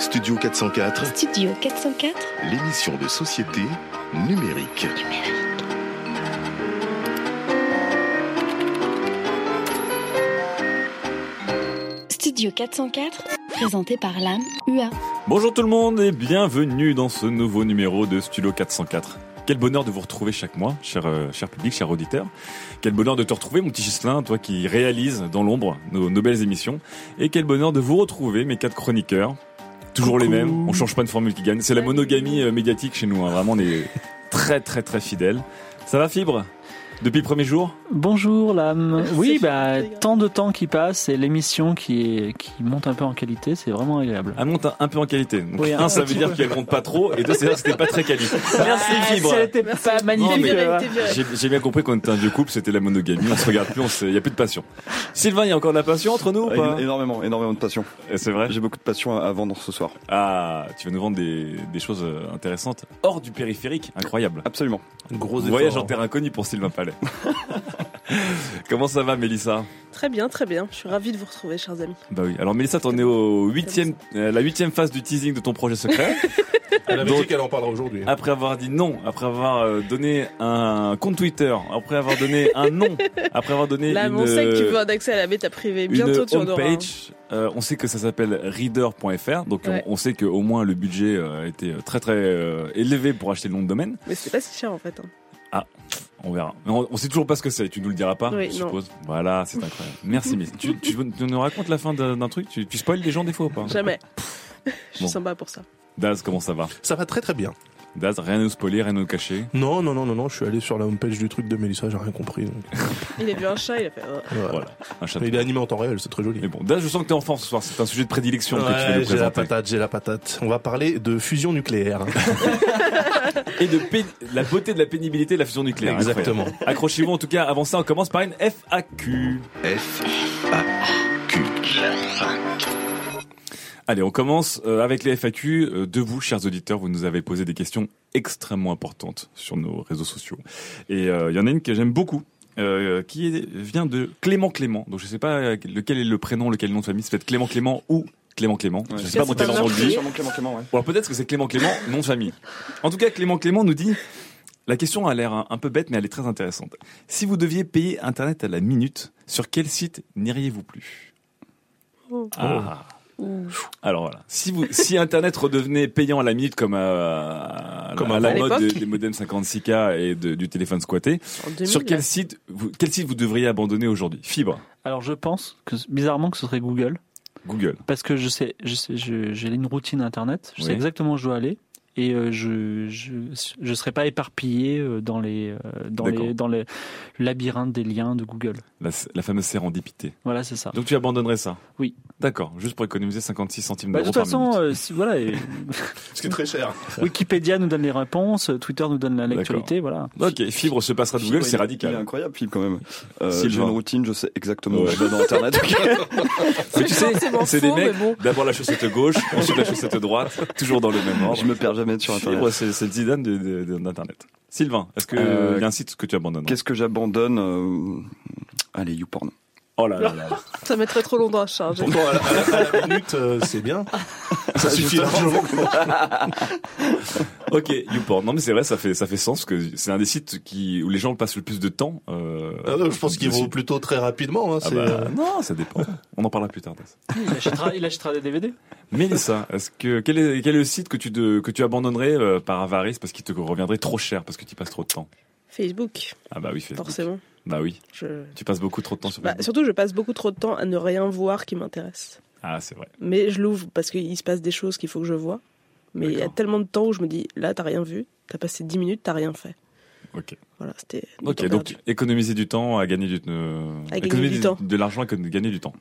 Studio 404, Studio 404 l'émission de société numérique. Studio 404 présenté par l'âme UA. Bonjour tout le monde et bienvenue dans ce nouveau numéro de Studio 404. Quel bonheur de vous retrouver chaque mois, cher, euh, cher public, cher auditeur. Quel bonheur de te retrouver, mon petit Gislin, toi qui réalise dans l'ombre nos, nos belles émissions. Et quel bonheur de vous retrouver, mes quatre chroniqueurs. Toujours les mêmes, on change pas de formule qui gagne. C'est la monogamie euh, médiatique chez nous, hein. vraiment on est très très très fidèles. Ça va Fibre? Depuis le premier jour Bonjour l'âme. Oui, bah tant de temps qui passe et l'émission qui est qui monte un peu en qualité, c'est vraiment agréable. Elle monte un, un peu en qualité. Donc, Oui, un, un ça veut dire qu'elle monte pas trop, et deux, c'est-à-dire que c'était pas très quali. Merci Fibre. C'était pas magnifique. mais- euh, J'ai j'ai bien compris qu'on était un vieux couple, c'était la monogamie, on se regarde plus, il y a plus de passion. Sylvain, il y a encore de la passion entre nous ou pas Énormément, énormément de passion. C'est vrai J'ai beaucoup de passion à à vendre ce soir. Ah, tu vas nous vendre des, des choses euh, intéressantes hors du périphérique, incroyable. Absolument. Gros Voyage en terre inconnue pour Sylvain Palais. Comment ça va Mélissa? Très bien, très bien. Je suis ravie de vous retrouver, chers amis. Bah oui. Alors Mélissa, t'en es au huitième, euh, la huitième phase du teasing de ton projet secret. Elle avait Donc- dit qu'elle en parlera aujourd'hui. Après avoir dit non, après avoir euh, donné un compte Twitter, après avoir donné un nom, après avoir donné Là, une, on sait que tu euh, veux un accès à la bêta privée. une Bientôt, tu en auras. Euh, on sait que ça s'appelle reader.fr, donc Ouais. on, on sait qu'au moins le budget euh, a été très très euh, élevé pour acheter le nom de domaine. Mais c'est pas si cher, en fait. hein. On verra. Mais on, on sait toujours pas ce que c'est. Tu nous le diras pas, Oui, je non. suppose. Voilà, c'est incroyable. Merci, mais tu, tu, tu nous racontes la fin d'un truc? Tu, tu spoil les gens des fois ou pas? Jamais. Je suis Bon. sympa pour ça. Daz, comment ça va? Ça va très très bien. Daz, rien à nous spoiler, rien à nous cacher. Non, non, non, non, non, je suis allé sur la homepage du truc de Mélissa, j'ai rien compris. donc, Il a vu un chat, il a fait. oh. voilà. Voilà, un château. Mais il est animé en temps réel, c'est très joli. Mais bon, Daz, je sens que t'es en force ce soir. C'est un sujet de prédilection que tu vas Ouais, nous j'ai la présenter. patate, j'ai la patate. On va parler de fusion nucléaire. Et de pé- la beauté de la pénibilité de la fusion nucléaire. Exactement. Incroyable. Accrochez-vous en tout cas. Avant ça, on commence par une FAQ. F A Allez, on commence euh, avec les FAQ. Euh, de vous, chers auditeurs, vous nous avez posé des questions extrêmement importantes sur nos réseaux sociaux. Et euh, il y en a une que j'aime beaucoup. euh, qui est- vient de Clément Clément. Donc je sais pas euh, lequel est le prénom, lequel est le nom de famille. C'est peut-être Clément Clément ou Clément Clément. Ouais. Je sais pas dans C'est quel pas ordre on le dit. Sûrement Clément Clément, ouais. Ou alors peut-être que c'est Clément Clément, nom de famille. En tout cas, Clément Clément nous dit la question a l'air un, un peu bête, mais elle est très intéressante. Si vous deviez payer Internet à la minute, sur quel site n'iriez-vous plus? Oh. Ah. Alors voilà, si vous, si Internet redevenait payant à la minute comme à, Comme à la À mode des, des modems 56K et de- du téléphone squatté, En 2000, sur quel site, vous, quel site vous devriez abandonner aujourd'hui? Fibre, Alors je pense que bizarrement que ce serait Google. Google. parce que je sais, je sais, je- j'ai une routine internet, je sais exactement où je dois aller et euh, je je je serai pas éparpillé euh, dans les euh, dans les dans les labyrinthes des liens de Google. La, la fameuse sérendipité. Voilà, c'est ça. Donc tu abandonnerais ça? Oui. D'accord, juste pour économiser 56 centimes Bah, de d'euros toute par façon, euh, si- voilà, et Ce qui est très cher. Wikipédia nous donne les réponses, Twitter nous donne l'actualité, voilà. Ok, Fibre se passera de Google, c'est Il est radical. incroyable, Philippe, quand même. Euh, Sylvain. J'ai une routine, je sais exactement où Ouais. je vais dans Internet. Mais tu sais, c'est des mecs, bon. d'abord la chaussette gauche, ensuite la chaussette droite, toujours dans le même ordre. je me perds jamais sur Internet. Fibre, c'est le Zidane d'Internet. Sylvain, est-ce qu'il Euh, y a un site que tu abandonnes Qu'est-ce que j'abandonne euh, Allez, YouPorn. Oh là là là. Ça mettrait trop longtemps à charger. Pourtant, à la, à la- à la minute, euh, c'est bien. Ça suffit largement. Ok, YouPorn. Non mais c'est vrai, ça fait ça fait sens que c'est un des sites qui où les gens passent le plus de temps. Euh, Ah non, je pense qu'il dessus. vaut plutôt très rapidement. Hein, Ah bah, euh, non, ça dépend. On en parlera plus tard. Il achètera, il achètera des DVD. Mélissa, est-ce que quel est quel est le site que tu de, que tu abandonnerais euh, par avarice parce qu'il te reviendrait trop cher parce que tu y passes trop de temps? Facebook, Ah bah oui, Facebook. forcément. Bah oui, Je... tu passes beaucoup trop de temps sur Bah, surtout, je passe beaucoup trop de temps à ne rien voir qui m'intéresse. Ah c'est vrai. Mais je l'ouvre parce qu'il se passe des choses qu'il faut que je vois. Mais il y a tellement de temps où je me dis, là, t'as rien vu. T'as passé 10 minutes, t'as rien fait. Ok. Voilà, c'était. Ok, donc économiser du temps à gagner du, euh, À gagner économiser du temps. de l'argent à gagner du temps.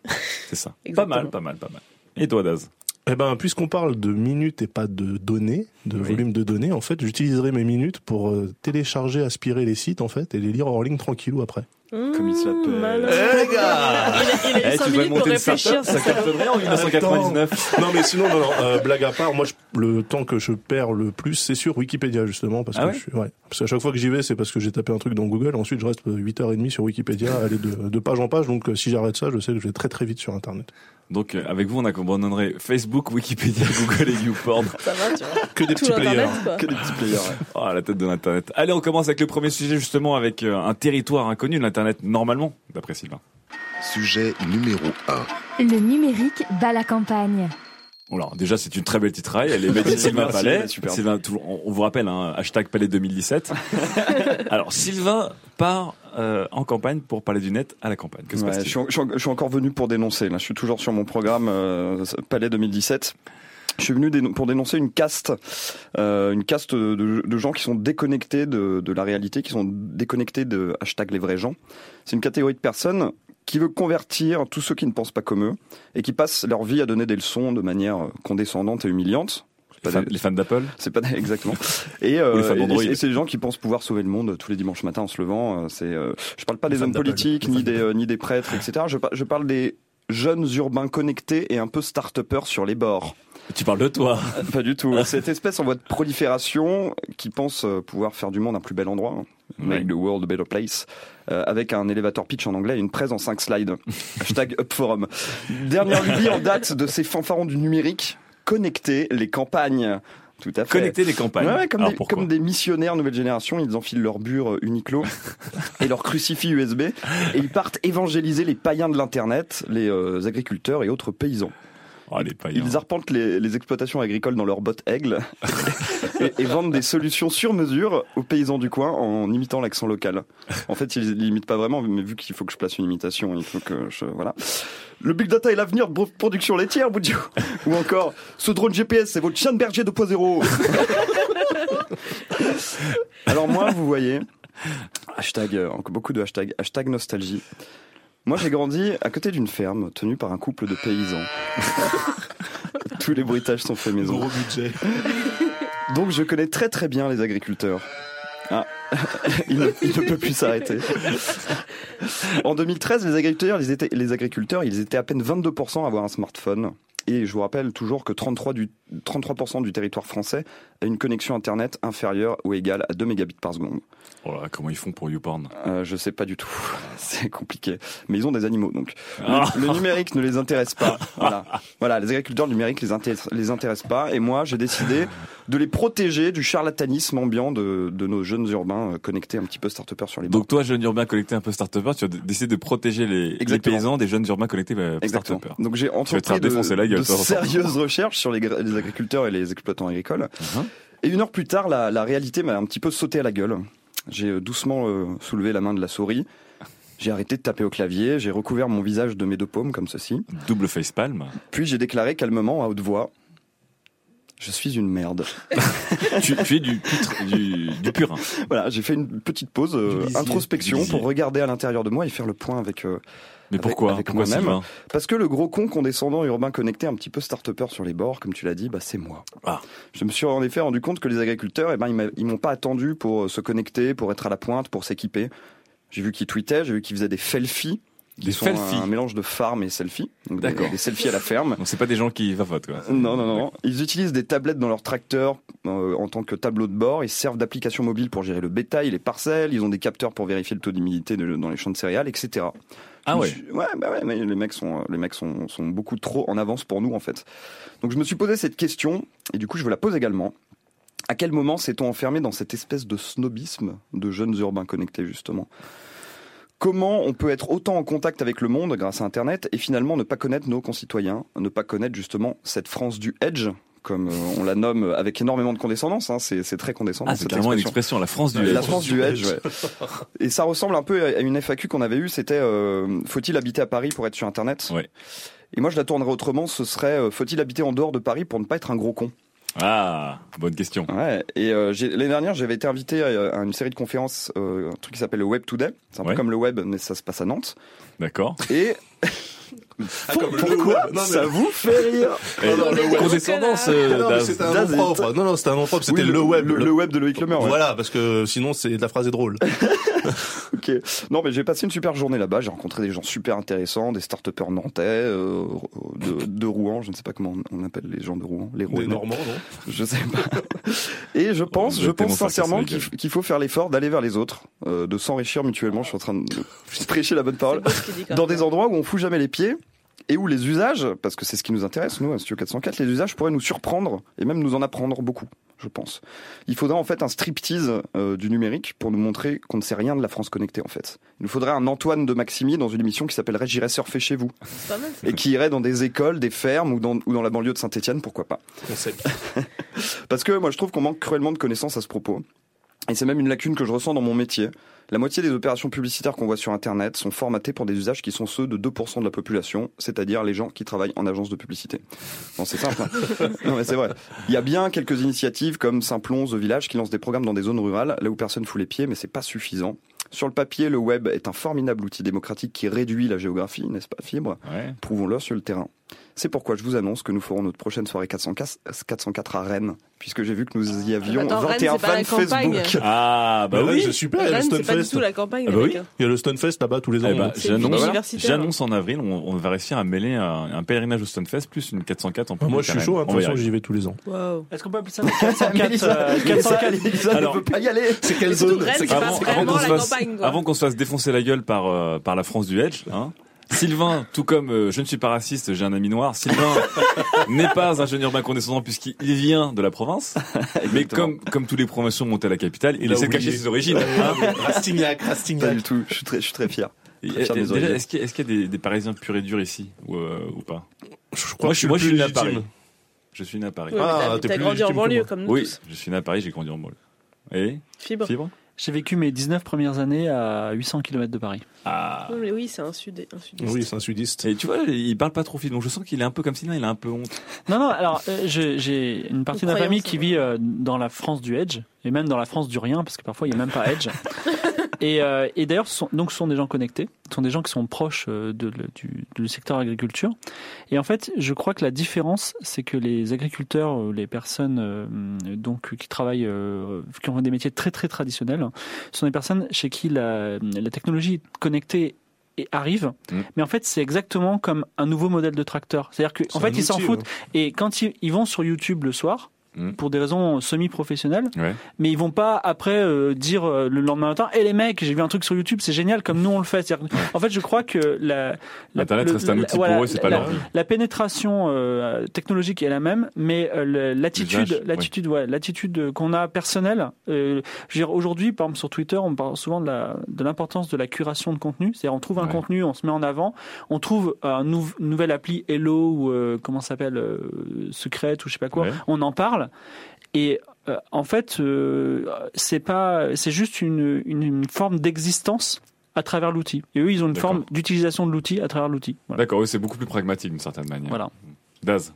C'est ça. pas mal, pas mal, pas mal. Et toi, Daz? Eh ben, puisqu'on parle de minutes et pas de données, de Oui. volume de données, en fait, j'utiliserai mes minutes pour euh, télécharger, aspirer les sites, en fait, et les lire hors ligne tranquillou après. Comme il Mmh, malin. Eh, les gars Il a, il a eu 5 minutes pour réfléchir. ça c'est ça. cartonnerait en 1999. Non, mais sinon, non, non, euh, blague à part, moi, je- le temps que je perds le plus, c'est sur Wikipédia, justement, parce Ah que ouais je suis, ouais. Parce qu'à chaque fois que j'y vais, c'est parce que j'ai tapé un truc dans Google, ensuite je reste 8h30 sur Wikipédia, aller de, de page en page, donc euh, si j'arrête ça, je sais que je vais très très vite sur Internet. Donc, euh, avec vous, on abandonnerait Facebook, Wikipédia, Google et YouPorn. Ça va, tu vois. Que des Tout petits players. quoi. Que des petits players. ouais. Oh, la tête de l'Internet. Allez, on commence avec le premier sujet, justement, avec euh, un territoire inconnu de l'Internet, normalement, d'après Sylvain. Sujet numéro 1. Le numérique bat la campagne. Alors, déjà, c'est une très belle titraille. Elle est belle de Sylvain Palais. superbe. Sylvain, toujours- on, on vous rappelle, hein, hashtag Palais 2017. Alors, Sylvain part euh, en campagne pour parler du net à la campagne. Que se Ouais, je, suis, je suis- je suis encore venu pour dénoncer. Là, je suis toujours sur mon programme euh, Palais 2017. Je suis venu pour dénoncer une caste, euh, une caste de, de gens qui sont déconnectés de, de la réalité, qui sont déconnectés de hashtag les vrais gens. C'est une catégorie de personnes qui veut convertir tous ceux qui ne pensent pas comme eux et qui passent leur vie à donner des leçons de manière condescendante et humiliante. Les, fans, des- les fans d'Apple c'est pas exactement. Et, euh, les et- et c'est des gens qui pensent pouvoir sauver le monde tous les dimanches matins en se levant. euh, C'est, euh, je parle pas Les des hommes politiques Les ni des euh, ni des prêtres, etc. Je parle des jeunes urbains connectés et un peu start-upers sur les bords. Tu parles de toi. Euh, Pas du tout. Cette espèce en voie de prolifération qui pense euh, pouvoir faire du monde un plus bel endroit, hein. make the world a better place, euh, avec un elevator pitch en anglais et une presse en 5 slides. Hashtag upforum. Dernière lubie en date de ces fanfarons du numérique, connecter les campagnes. Tout à fait. Connecter les campagnes. Ouais, ouais, comme, des, comme des missionnaires nouvelle génération, ils enfilent leur bure euh, Uniqlo et leur crucifix USB et ils partent évangéliser les païens de l'internet, les euh, agriculteurs et autres paysans. Oh, les. Ils arpentent les, les exploitations agricoles dans leurs bottes aigle et, et vendent des solutions sur mesure aux paysans du coin en imitant l'accent local. En fait, ils l'imitent pas vraiment, mais vu qu'il faut que je place une imitation, il faut que je voilà. Le big data est l'avenir de production laitière, Boudiou. Ou encore, ce drone GPS, c'est votre chien de berger 2.0. Alors moi, vous voyez, hashtag, euh, encore beaucoup de hashtags, hashtag nostalgie. Moi, j'ai grandi à côté d'une ferme tenue par un couple de paysans. Tous les bruitages sont faits maison. Gros budget. Donc, je connais très très bien les agriculteurs. Ah, il, ne, il ne peut plus s'arrêter. En 2013, les agriculteurs, ils étaient, les agriculteurs, ils étaient à peine 22% à avoir un smartphone. Et je vous rappelle toujours que 33%, du, 33 du territoire français a une connexion Internet inférieure ou égale à 2 mégabits par seconde. Oh là, comment ils font pour YouPorn? Euh, je sais pas du tout. C'est compliqué. Mais ils ont des animaux, donc. Le, Ah. le numérique ne les intéresse pas. Voilà. Voilà, les agriculteurs le numérique les intéresse, les intéresse pas. Et moi, j'ai décidé de les protéger du charlatanisme ambiant de, de nos jeunes urbains euh, connectés un petit peu start sur les bords. Donc toi, jeune urbain connecté un peu start-upper, tu as décidé de protéger les, les Exactement. paysans des jeunes urbains connectés euh, Exactement. start-upper. Donc j'ai entrepris de, de Vincent. sérieuses recherches sur les, les agriculteurs et les exploitants agricoles. Mhm. Et une heure plus tard, la, la réalité m'a un petit peu sauté à la gueule. J'ai euh, doucement euh, soulevé la main de la souris. J'ai arrêté de taper au clavier, j'ai recouvert mon visage de mes deux paumes comme ceci. Double facepalm. Puis j'ai déclaré calmement à haute voix Je suis une merde. tu, tu es du, putre- du, du purin. Voilà, j'ai fait une petite pause, euh, introspection, pour regarder à l'intérieur de moi et faire le point avec. euh, Mais Avec- pourquoi avec Pourquoi moi-même. Parce que le gros con condescendant urbain connecté, un petit peu start-upper sur les bords, comme tu l'as dit, bah, c'est moi. Ah. Je me suis en effet rendu compte que les agriculteurs, eh ben, ils m'ont pas attendu pour euh, se connecter, pour être à la pointe, pour s'équiper. J'ai vu qu'ils tweetaient, j'ai vu qu'ils faisaient des selfies. Des sont selfies un mélange de farm et selfie. Des, D'accord. des selfies à la ferme. Donc c'est pas des gens qui vapotent quoi. Non, non, non. Ils utilisent des tablettes dans leur tracteur euh, en tant que tableau de bord. Ils servent d'application mobile pour gérer le bétail, les parcelles. Ils ont des capteurs pour vérifier le taux d'humidité dans les champs de céréales, etc. Ah ouais. Je- Ouais, bah ouais, mais les mecs sont, les mecs sont, sont beaucoup trop en avance pour nous en fait. Donc je me suis posé cette question et du coup je vous la pose également. À quel moment s'est-on enfermé dans cette espèce de snobisme de jeunes urbains connectés justement? Comment on peut être autant en contact avec le monde grâce à Internet et finalement ne pas connaître nos concitoyens, ne pas connaître justement cette France du Edge, comme euh, on la nomme avec énormément de condescendance, hein, c'est c'est très condescendant. Ah, c'est cette carrément une expression. la France du La Edge. France du Edge, ouais. Et ça ressemble un peu à une FAQ qu'on avait eue, c'était euh, faut-il habiter à Paris pour être sur Internet? Ouais. Et moi je la tournerais autrement, ce serait euh, faut-il habiter en dehors de Paris pour ne pas être un gros con? Ah, bonne question. Ouais, et euh, j'ai- l'année dernière, j'avais été invité à, à une série de conférences, euh, un truc qui s'appelle le Web Today. C'est un peu comme le web, mais ça se passe à Nantes. D'accord. Et Ah, comme pourquoi. Non, mais- ça vous fait rire Eh, non, le web. condescendance, Non, euh, non, Daz. c'était un nom propre. Non, non, c'était un nom propre. C'était Oui, le web. le, le web de Loïc Lemer. ouais. Voilà, parce que sinon, c'est la phrase est drôle. Ok. Non, mais j'ai passé une super journée là-bas. J'ai rencontré des gens super intéressants, des start-upers nantais, euh, de, de Rouen. Je ne sais pas comment on appelle les gens de Rouen. Les Des. Normands, non? Je sais pas. Et je pense, On je pense sincèrement qu'il faut faire l'effort d'aller vers les autres, euh, de s'enrichir mutuellement. Je suis en train de prêcher la bonne parole. Dans des endroits où on fout jamais les pieds et où les usages, parce que c'est ce qui nous intéresse, nous, à Studio 404, les usages pourraient nous surprendre et même nous en apprendre beaucoup, je pense. Il faudrait en fait un striptease euh, du numérique pour nous montrer qu'on ne sait rien de la France connectée, en fait. Il nous faudrait un Antoine de Maximier dans une émission qui s'appellerait J'irai surfer chez vous et qui irait dans des écoles, des fermes ou dans, ou dans la banlieue de Saint-Etienne, pourquoi pas. Concept. Parce que moi, je trouve qu'on manque cruellement de connaissances à ce propos. Et c'est même une lacune que je ressens dans mon métier. La moitié des opérations publicitaires qu'on voit sur Internet sont formatées pour des usages qui sont ceux de 2% de la population, c'est-à-dire les gens qui travaillent en agence de publicité. Non, c'est simple. hein. non, mais c'est vrai. Il y a bien quelques initiatives comme Simplon, The Village, qui lancent des programmes dans des zones rurales, là où personne fout les pieds, mais c'est pas suffisant. Sur le papier, le web est un formidable outil démocratique qui réduit la géographie, n'est-ce pas, Fibre? Ouais. Prouvons-le sur le terrain. C'est pourquoi je vous annonce que nous ferons notre prochaine soirée 404, 404 à Rennes, puisque j'ai vu que nous y avions Attends, Rennes, 21 c'est pas la fans campagne. Facebook. Ah, bah Bah oui. C'est super, il y a le Rennes, c'est pas du Stunfest. tout la campagne. Ah bah oui. hein. Il y a le Stunfest là-bas tous les ans. Eh ben, ville j'annonce, en avril, on, on va réussir à mêler un, un pèlerinage au Stunfest plus une 404 en Ah, Moi, je suis chaud, hein, de On toute va y façon, arriver. j'y vais tous les ans. Wow. Est-ce qu'on peut appeler ça le 404 Mélissa, euh, Mélissa, 404 Mélissa Alors- ne peut pas y aller. C'est quelle zone? Rennes, avant, qu'on se fasse, défoncer la gueule par, euh, par la France du Edge, hein. Sylvain, tout comme euh, je ne suis pas raciste, j'ai un ami noir, Sylvain n'est pas un jeune urbain condescendant puisqu'il vient de la province. Mais comme, comme tous les promotions montés à la capitale, il a essaie de cacher ses origines. hein. Rastignac, Pas Rastignac. du tout. Je suis très, je suis très fier. Est-ce qu'il y, a- y des, des Parisiens purs et durs ici ou, euh, ou pas? Je crois Moi, que je suis, moi, je suis né à Paris. Je suis né à Paris. Ouais, Ah, t'as- t'es T'as plus grandi en banlieue comme nous Oui, tous. je suis né à Paris, j'ai grandi en banlieue. Et? Fibre. Fibre? J'ai vécu mes 19 premières années à 800 km de Paris. Ah. Non, mais oui, c'est un sud, un sud. Oui, c'est un sudiste. Et tu vois, il parle pas trop Fibre, donc je sens qu'il est un peu comme Sylvain, il a un peu honte. Non, non, alors euh, j'ai une partie de ma famille qui vit euh, dans la France du Edge, et même dans la France du rien, parce que parfois il n'y a même pas Edge. et euh, et d'ailleurs, ce sont, donc ce sont des gens connectés, ce sont des gens qui sont proches euh, de, le- du, du secteur agriculture. Et en fait, je crois que la différence, c'est que les agriculteurs, euh, les personnes euh, donc qui travaillent, euh, qui ont des métiers très très traditionnels, ce sont des personnes chez qui la, la technologie connectée et arrive, Mm. mais en fait c'est exactement comme un nouveau modèle de tracteur. C'est-à-dire qu'en fait ils s'en foutent et quand ils, ils vont sur YouTube le soir, Mm. pour des raisons semi-professionnelles, Ouais. mais ils vont pas après euh, dire euh, le lendemain matin, hé les mecs, j'ai vu un truc sur YouTube, c'est génial, comme nous on le fait. En fait, je crois que la, la- le- reste un la- outil voilà, pour eux, c'est pas la, leur vie. la pénétration euh, technologique est la même, mais l'attitude, l'attitude, ouais, l'attitude qu'on a personnelle. Je veux dire, aujourd'hui, par exemple sur Twitter, on parle souvent de l'importance de la curation de contenu. C'est-à-dire, on trouve un contenu, on se met en avant, on trouve un nou- nouvelle appli Hello ou comment ça s'appelle Secrète ou je sais pas quoi. On en parle et euh, en fait, euh, c'est pas, c'est juste une, une, une forme d'existence à travers l'outil. Et eux, ils ont une forme d'utilisation de l'outil à travers l'outil. Voilà. D'accord, oui, c'est beaucoup plus pragmatique d'une certaine manière. Voilà. Daz,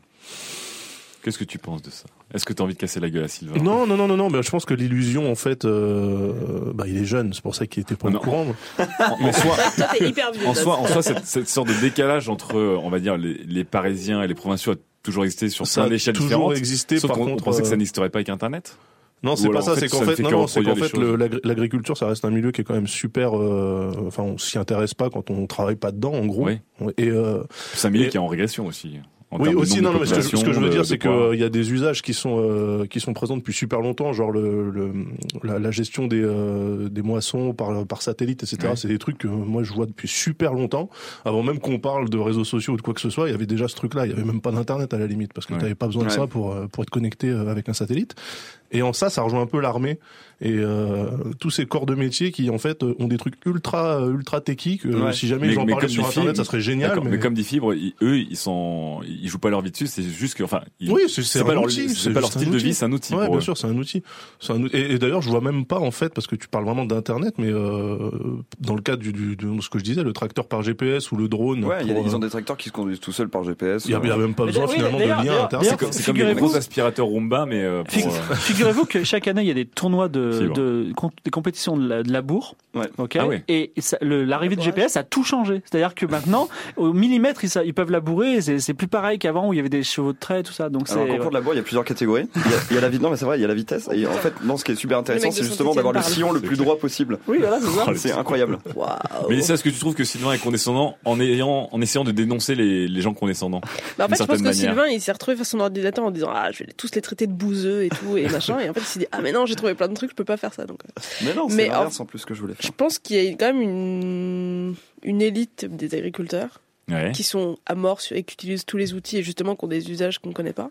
qu'est-ce que tu penses de ça? Est-ce que tu as envie de casser la gueule à Sylvain? Non, non, non, non, non, mais je pense que l'illusion, en fait, euh, bah, il est jeune, c'est pour ça qu'il était pas au courant. En, en soi, en soi, en soi cette, cette sorte de décalage entre, on va dire, les, les Parisiens et les provinciaux a toujours existé sur Ça plein d'échelles toujours différentes. existé, Sauf par contre, pensait que ça euh, n'existerait pas avec Internet. Non, c'est pas ça, c'est qu'en fait, non, non, c'est qu'en fait, l'agriculture, ça reste un milieu qui est quand même super, euh, enfin, on s'y intéresse pas quand on travaille pas dedans, en gros. Oui. Et, euh, C'est un milieu Et- qui est en régression aussi. En oui, aussi, non, mais ce que, je- ce que je veux de- dire, c'est qu'il y a des usages qui sont euh, qui sont présents depuis super longtemps, genre le, le la, la gestion des euh, des moissons par par satellite, etc. Ouais. C'est des trucs que moi je vois depuis super longtemps, avant même qu'on parle de réseaux sociaux ou de quoi que ce soit. Il y avait déjà ce truc-là. Il y avait même pas d'internet à la limite parce que Ouais. tu n'avais pas besoin de ça pour euh, pour être connecté euh, avec un satellite. Et en ça, ça rejoint un peu l'armée et euh, tous ces corps de métier qui en fait ont des trucs ultra ultra techy que Ouais. si jamais Mais- ils en mais parlaient sur internet, ça serait génial. Mais... mais- comme dit Fibre, ils- eux, ils sont, ils jouent pas leur vie dessus. C'est juste que, enfin, ils- Oui, c'est c'est c'est pas un leur, outil, c'est c'est pas leur style de vie, c'est un outil. Ouais, bien eux. sûr, c'est un outil. C'est un outil. Et, et d'ailleurs, je vois même pas en fait, parce que tu parles vraiment d'internet, mais euh, dans le cadre du, du- de ce que je disais, le tracteur par GPS ou le drone. Ouais, y a- ils ont euh, des tracteurs qui se conduisent tout seuls par GPS. Il y y a même pas Mais besoin finalement de lien internet. C'est comme, des gros aspirateurs Roomba, mais Figurez-vous que chaque année, il y a des tournois de, de, com- des compétitions de, la, de labour. Ouais. ok Ah. Et ça- l'arrivée de GPS a tout changé. C'est-à-dire que maintenant, au millimètre, ils, peuvent labourer. C'est plus pareil qu'avant où il y avait des chevaux de trait, tout ça. Donc c'est. Alors, le concours de labour, il y a plusieurs catégories. Il y a, il y a la vitesse, non, mais c'est vrai, il y a la vitesse. Et en fait, non, ce qui est super intéressant, de c'est justement d'avoir le sillon le plus droit possible. Oui, voilà, c'est ça. Oh, le C'est incroyable. Waouh. Mais est-ce que tu trouves que Sylvain est condescendant en ayant, en essayant de dénoncer les, les gens condescendants Bah, en fait, je pense que manière. Sylvain, il s'est retrouvé face à son ordinateur en disant Ah, je vais tous les traiter de bouseux et tout, et machin. Et en fait, il s'est dit Ah, mais non, j'ai trouvé plein de trucs, je peux pas faire ça. Donc, euh, Mais non, c'est l'inverse en plus que je voulais je pense qu'il y a quand même une, une élite des agriculteurs Ouais. qui sont amorces et qui utilisent tous les outils et justement qui ont des usages qu'on ne connaît pas.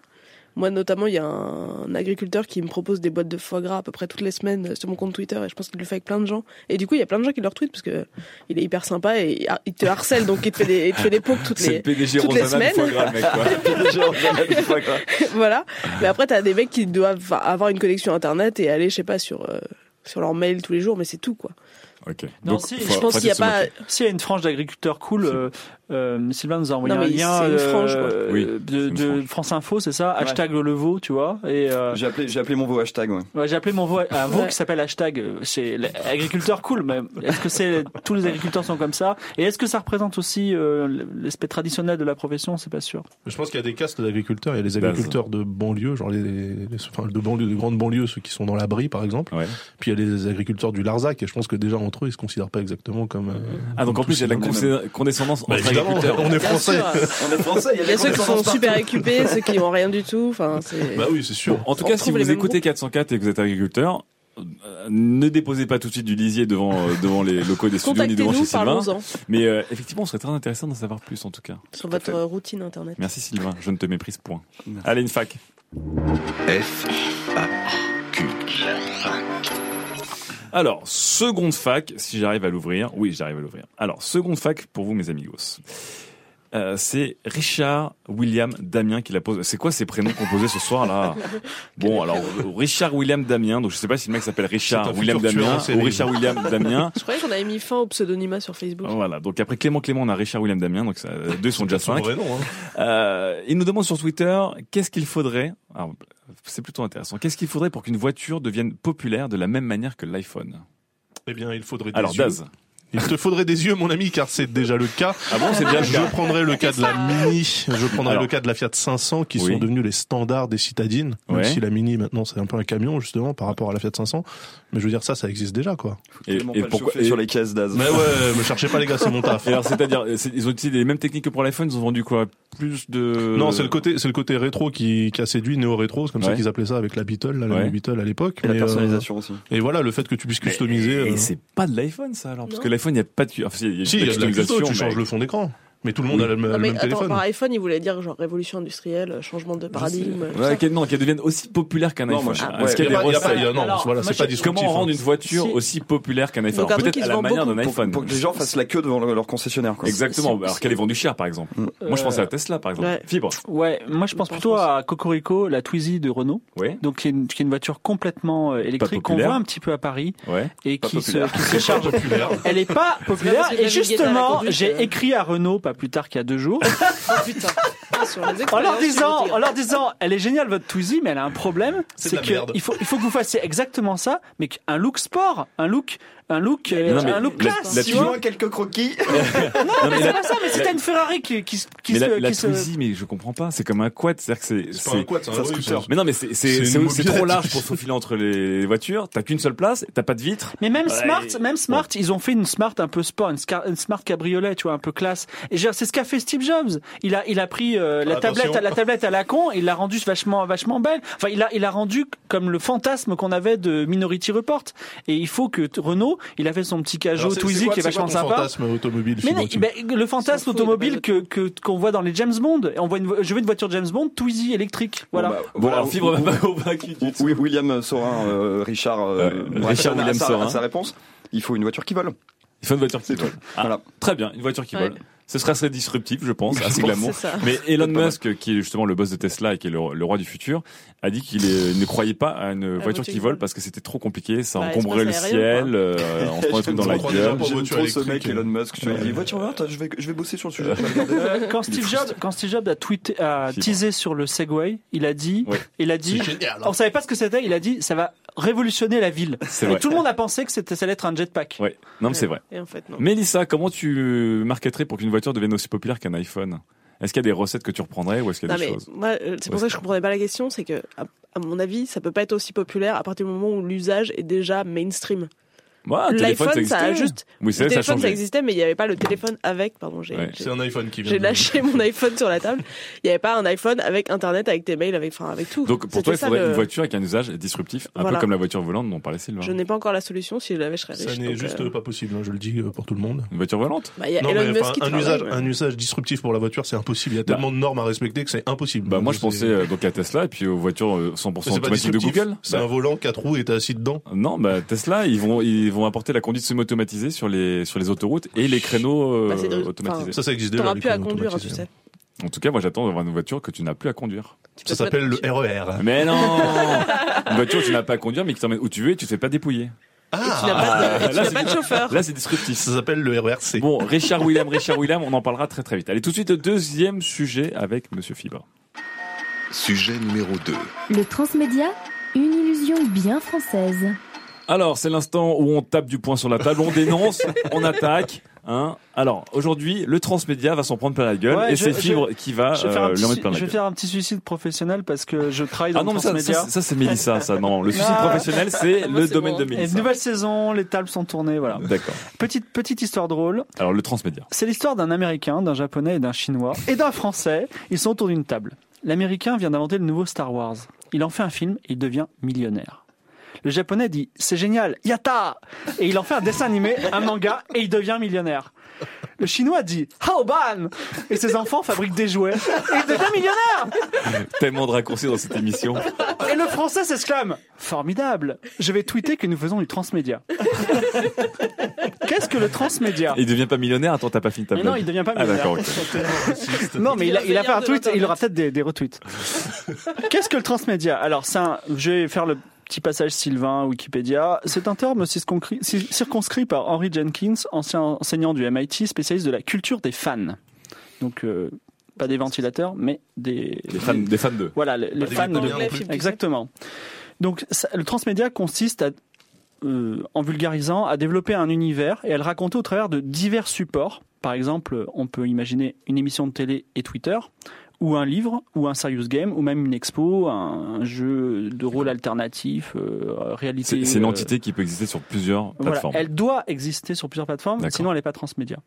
Moi, notamment, il y a un agriculteur qui me propose des boîtes de foie gras à peu près toutes les semaines sur mon compte Twitter et je pense qu'il le fait avec plein de gens. Et du coup, il y a plein de gens qui le retweetent parce que il est hyper sympa et il te harcèle donc il te fait des, il te fait des pokes toutes les, le PDG toutes les semaines. foie gras, le mec, quoi. voilà. Mais après, t'as des mecs qui doivent avoir une connexion internet et aller, je sais pas, sur, euh, sur leur mail tous les jours, mais c'est tout, quoi. Ok. Non, Donc, si, faut- je pense qu'il y a pas. S'il y a une frange d'agriculteurs cool, euh, euh, Sylvain nous a envoyé Non, un lien frange, euh, Oui, de. France Info, c'est ça? Hashtag le veau, tu vois. Et euh, J'ai appelé, j'ai appelé mon veau hashtag, ouais. ouais, j'ai appelé mon veau un veau Ouais. qui s'appelle hashtag. C'est agriculteur cool, mais est-ce que c'est tous les agriculteurs sont comme ça? Et est-ce que ça représente aussi euh, l'aspect traditionnel de la profession? C'est pas sûr. Je pense qu'il y a des castes d'agriculteurs. Il y a les agriculteurs de banlieue, genre les, les- enfin, de banlieue, de grandes banlieues, ceux qui sont dans l'abri, par exemple. Ouais. Puis il y a les agriculteurs du Larzac, et je pense que déjà entre eux, ils se considèrent pas exactement comme. euh, Ah, donc en plus, il y a de la condescendance Bah, entre agriculteurs. on est français. On est français, Il y a ceux qui sont super équipés, ceux qui n'ont rien du tout. Enfin, c'est. Bah oui, c'est sûr. En tout cas, si vous écoutez 404 et que vous êtes agriculteur, euh, ne déposez pas tout de suite du lisier devant euh, devant les locaux des studios ni devant chez Contactez-nous, Sylvain. parlons-en Mais euh, effectivement, on serait très intéressant d'en savoir plus en tout cas. sur votre routine internet. Merci Sylvain, je ne te méprise point. Allez, une fac. F, A, Q. Alors, seconde fac, si j'arrive à l'ouvrir. Oui, j'arrive à l'ouvrir. Alors, seconde fac pour vous, mes amigos. Euh, c'est Richard William Damien qui la pose. C'est quoi ces prénoms composés ce soir là Bon, alors Richard William Damien. Donc je sais pas si le mec s'appelle Richard William tueur Damien ou Richard William Damien. Je croyais qu'on avait mis fin au pseudonymat sur Facebook. Voilà. Donc après Clément Clément, on a Richard William Damien. Donc ça, deux sont déjà Son cinq. vrai nom, hein. Euh, il nous demande sur Twitter qu'est-ce qu'il faudrait. alors, C'est plutôt intéressant. Qu'est-ce qu'il faudrait pour qu'une voiture devienne populaire de la même manière que l'iPhone? Eh bien, il faudrait des Alors yeux. Daz. Il te faudrait des yeux, mon ami, car c'est déjà le cas. Ah bon, c'est déjà le Je cas. prendrais le cas de la Mini, je prendrais Alors. le cas de la Fiat 500 qui Oui. sont devenus les standards des citadines. Même Ouais. si la Mini maintenant c'est un peu un camion justement par rapport à la Fiat 500. Mais je veux dire ça, ça existe déjà quoi. Et, et pourquoi et- sur les caisses d'Az. Mais ouais, me cherchez pas les gars, c'est mon taf. et alors c'est-à-dire, c'est- ils ont utilisé les mêmes techniques que pour l'iPhone. Ils ont vendu quoi? Plus de Non, c'est le côté, c'est le côté rétro qui, qui a séduit néo rétro, c'est comme ça qu'ils appelaient ça avec la Beetle, là, la Ouais. Beetle à l'époque. Et la euh, personnalisation aussi. et voilà, le fait que tu puisses customiser. Et euh, c'est pas de l'iPhone ça alors, parce Non. que l'iPhone il y a pas de. Enfin, il y a Si, il y a de la custo, tu changes le fond d'écran. Mais tout le monde Oui. a le, même- Non, le mais même attends, téléphone. par iPhone, il voulait dire genre révolution industrielle, changement de paradigme. Ouais, non, qu'elle devienne aussi populaire qu'un iPhone. Est-ce ouais, qu'il y a Il y a pas- y a pas- recettes il y a- non, Alors, voilà, moi, c'est pas. Comment rendre une voiture Si- aussi populaire qu'un iPhone Peut-être à la manière d'un iPhone. pour que les gens fassent la queue devant leur, concessionnaire. Quoi. Exactement. Alors qu'elle est vendue cher, par exemple. Moi, je pensais à Tesla, par exemple. Ouais. Fibre. Ouais, moi je pense plutôt à Cocorico, la Twizy de Renault. Ouais. Donc qui est une, qui est une voiture complètement euh, électrique qu'on voit un petit peu à Paris Ouais. et qui se, qui se charge. Elle est pas populaire et justement j'ai euh. écrit à Renault pas plus tard qu'il y a deux jours Oh putain. Ah, sur les en leur expériences, disant, en leur disant, elle est géniale votre Twizy, mais elle a un problème, C'est que merde. il faut, il faut que vous fassiez exactement ça, mais un look sport, un look, un look, euh, Non, mais un look la- classe. la tu Twizy- vois. quelques croquis. Non, mais C'est la, pas ça, mais si t'as une Ferrari qui, qui, qui mais se, la, la qui se- Twizy, mais je comprends pas. C'est comme un quad, c'est-à-dire que c'est, C'est un quad, c'est un scooter. c'est- Mais non, mais c'est, c'est c'est, c'est, c'est trop large pour se faufiler entre les voitures. T'as qu'une seule place, t'as pas de vitre. Mais même Ouais, Smart, et- même Smart, ils ont fait une Smart un peu sport, une, scar- une Smart cabriolet, tu vois, un peu classe. Et c'est ce qu'a fait Steve Jobs. Il a, il a pris, euh, la Attention. tablette, la tablette à la con, il l'a rendue vachement, vachement belle. Enfin, il a, il a rendu comme le fantasme qu'on avait de Minority Report. Et il faut que Renault, il a fait son petit Alors, Cajo c'est- c'est Twizy qui est vachement quoi ton sympa. fantasme automobile Mais non, ben, le fantasme automobile que que- qu'on voit dans les James Bond, on voit une, je veux une voiture James Bond Twizy électrique, voilà. Bon, bah, voilà, alors, Fibre vous- m'a pas convaincu du tout. Oui, William Sorin, euh, Richard, euh, Richard William sa- Sorin. sa réponse, il faut une voiture qui vole. Il faut une voiture qui vole. Ah, Voilà. Très bien, une voiture qui Ouais. vole. Ce serait assez disruptif, je pense, assez pense, glamour. Mais Elon. Musk, qui est justement le boss de Tesla et qui est le, le roi du futur, a dit qu'il ne croyait pas à une voiture voiture qui vole parce que c'était trop compliqué, ça Bah, encombrait le ciel, euh, on se prend des trucs dans la Je gueule. J'aime trop ce mec, Elon Musk. Tu m'as dit, voiture verte, je vais, je vais bosser sur le sujet. je. Euh, quand Steve Jobs, quand Steve Jobs a tweeté, a teasé sur le Segway, il a dit, Ouais. il a dit, génial. hein. on savait pas ce que c'était, il a dit, ça va révolutionner la ville. Et vrai. tout le monde a pensé que c'était, ça allait être un jetpack. Ouais, non mais c'est vrai. Et en fait, non. Mélissa, comment tu marketerais pour qu'une voiture devienne aussi populaire qu'un iPhone Est-ce qu'il y a des recettes que tu reprendrais ou est-ce qu'il y a Non, des mais choses moi, euh, c'est pour ça que je comprenais pas la question, c'est que, à, à mon avis, ça peut pas être aussi populaire à partir du moment où l'usage est déjà mainstream. Téléphone, L'iPhone, ça a existait. juste, Oui, c'est le ça téléphone, ça existait, mais il n'y avait pas le téléphone avec, pardon, j'ai, Ouais. C'est un iPhone qui vient. j'ai lâché mon iPhone sur la table. Il n'y avait pas un iPhone avec Internet, avec tes mails, avec, enfin, avec tout. Donc pour toi, il faudrait le- une voiture avec un usage disruptif, un peu comme la voiture volante dont parlait Sylvain. Je n'ai pas encore la solution. Si je l'avais, je serais riche. Ça n'est juste euh, pas possible, hein, je le dis euh, pour tout le monde. Une voiture volante bah, il y a Non, Elon mais, Musk qui un, usage, mais- un usage disruptif pour la voiture, c'est impossible. Il y a Bah. tellement de normes à respecter que c'est impossible. Bah moi je pensais euh, donc à Tesla et puis aux voitures euh, 100% Mais c'est pas automatiques de. Google. C'est Bah, un volant, quatre roues et t'es assis dedans. Non, bah Tesla, ils vont ils vont apporter la conduite semi-automatisée sur les sur les autoroutes et les créneaux euh, Bah, de- automatisés. Ça, ça existe déjà. T'auras plus à conduire, tu sais. En tout cas, moi j'attends d'avoir une voiture que tu n'as plus à conduire. Tu Ça s'appelle le RER. Mais non, une voiture que tu n'as pas à conduire mais qui t'emmène où tu veux et tu te fais pas dépouiller. Tu n'as pas de- Ah, et tu là, pas de chauffeur. Là c'est disruptif. Ça s'appelle le RERC. Bon, Richard William, Richard William, on en parlera très très vite. Allez tout de suite au deuxième sujet avec Monsieur Fibre. Sujet numéro 2. Le transmédia, une illusion bien française. Alors, c'est l'instant où on tape du poing sur la table, on dénonce, on attaque. Hein Alors, aujourd'hui, le transmédia va s'en prendre plein la gueule Ouais, et c'est je- Fibre qui va Je vais, faire euh, un lui petit, en mettre plein la je vais gueule. faire un petit suicide professionnel parce que je travaille dans Ah non, le mais ça, transmédia. ça, ça, c'est Mélissa, ça. Non, le suicide Ah. professionnel, c'est Moi, le domaine bon. de Et Mélissa. nouvelle saison, les tables sont tournées, voilà. D'accord. Petite petite histoire drôle. Alors, le transmédia. C'est l'histoire d'un Américain, d'un Japonais et d'un Chinois et d'un Français. Ils sont autour d'une table. L'Américain vient d'inventer le nouveau Star Wars. Il en fait un film et il devient millionnaire. Le Japonais dit c'est génial, yata Et il en fait un dessin animé, un manga et il devient millionnaire. Le Chinois dit Haoban Et ses enfants fabriquent des jouets et il devient millionnaire Tellement de raccourcis dans cette émission. Et le Français s'exclame Formidable Je vais tweeter que nous faisons du transmédia. Qu'est-ce que le transmédia? Il devient pas millionnaire, attends, t'as pas fini ta Mais blague. non, il devient pas Ah, millionnaire. d'accord, ok. Non, mais il a, il a fait un tweet et il aura peut-être des, des retweets. Qu'est-ce que le transmédia? Alors, un, je vais faire le petit passage Sylvain, Wikipédia. C'est un terme circonscrit, par Henry Jenkins, ancien enseignant du MIT, spécialiste de la culture des fans. Donc, euh, pas des ventilateurs, mais des, Des fans, des fans d'eux. voilà, les, fans de. Exactement. Donc, ça- le transmédia consiste à, euh, en vulgarisant, à développer un univers et à le raconter au travers de divers supports. Par exemple, on peut imaginer une émission de télé et Twitter, ou un livre, ou un serious game, ou même une expo, un, un jeu de rôle alternatif, euh, réalité. C'est une euh, entité qui peut exister sur plusieurs voilà, plateformes. elle doit exister sur plusieurs plateformes, sinon elle n'est pas transmédia.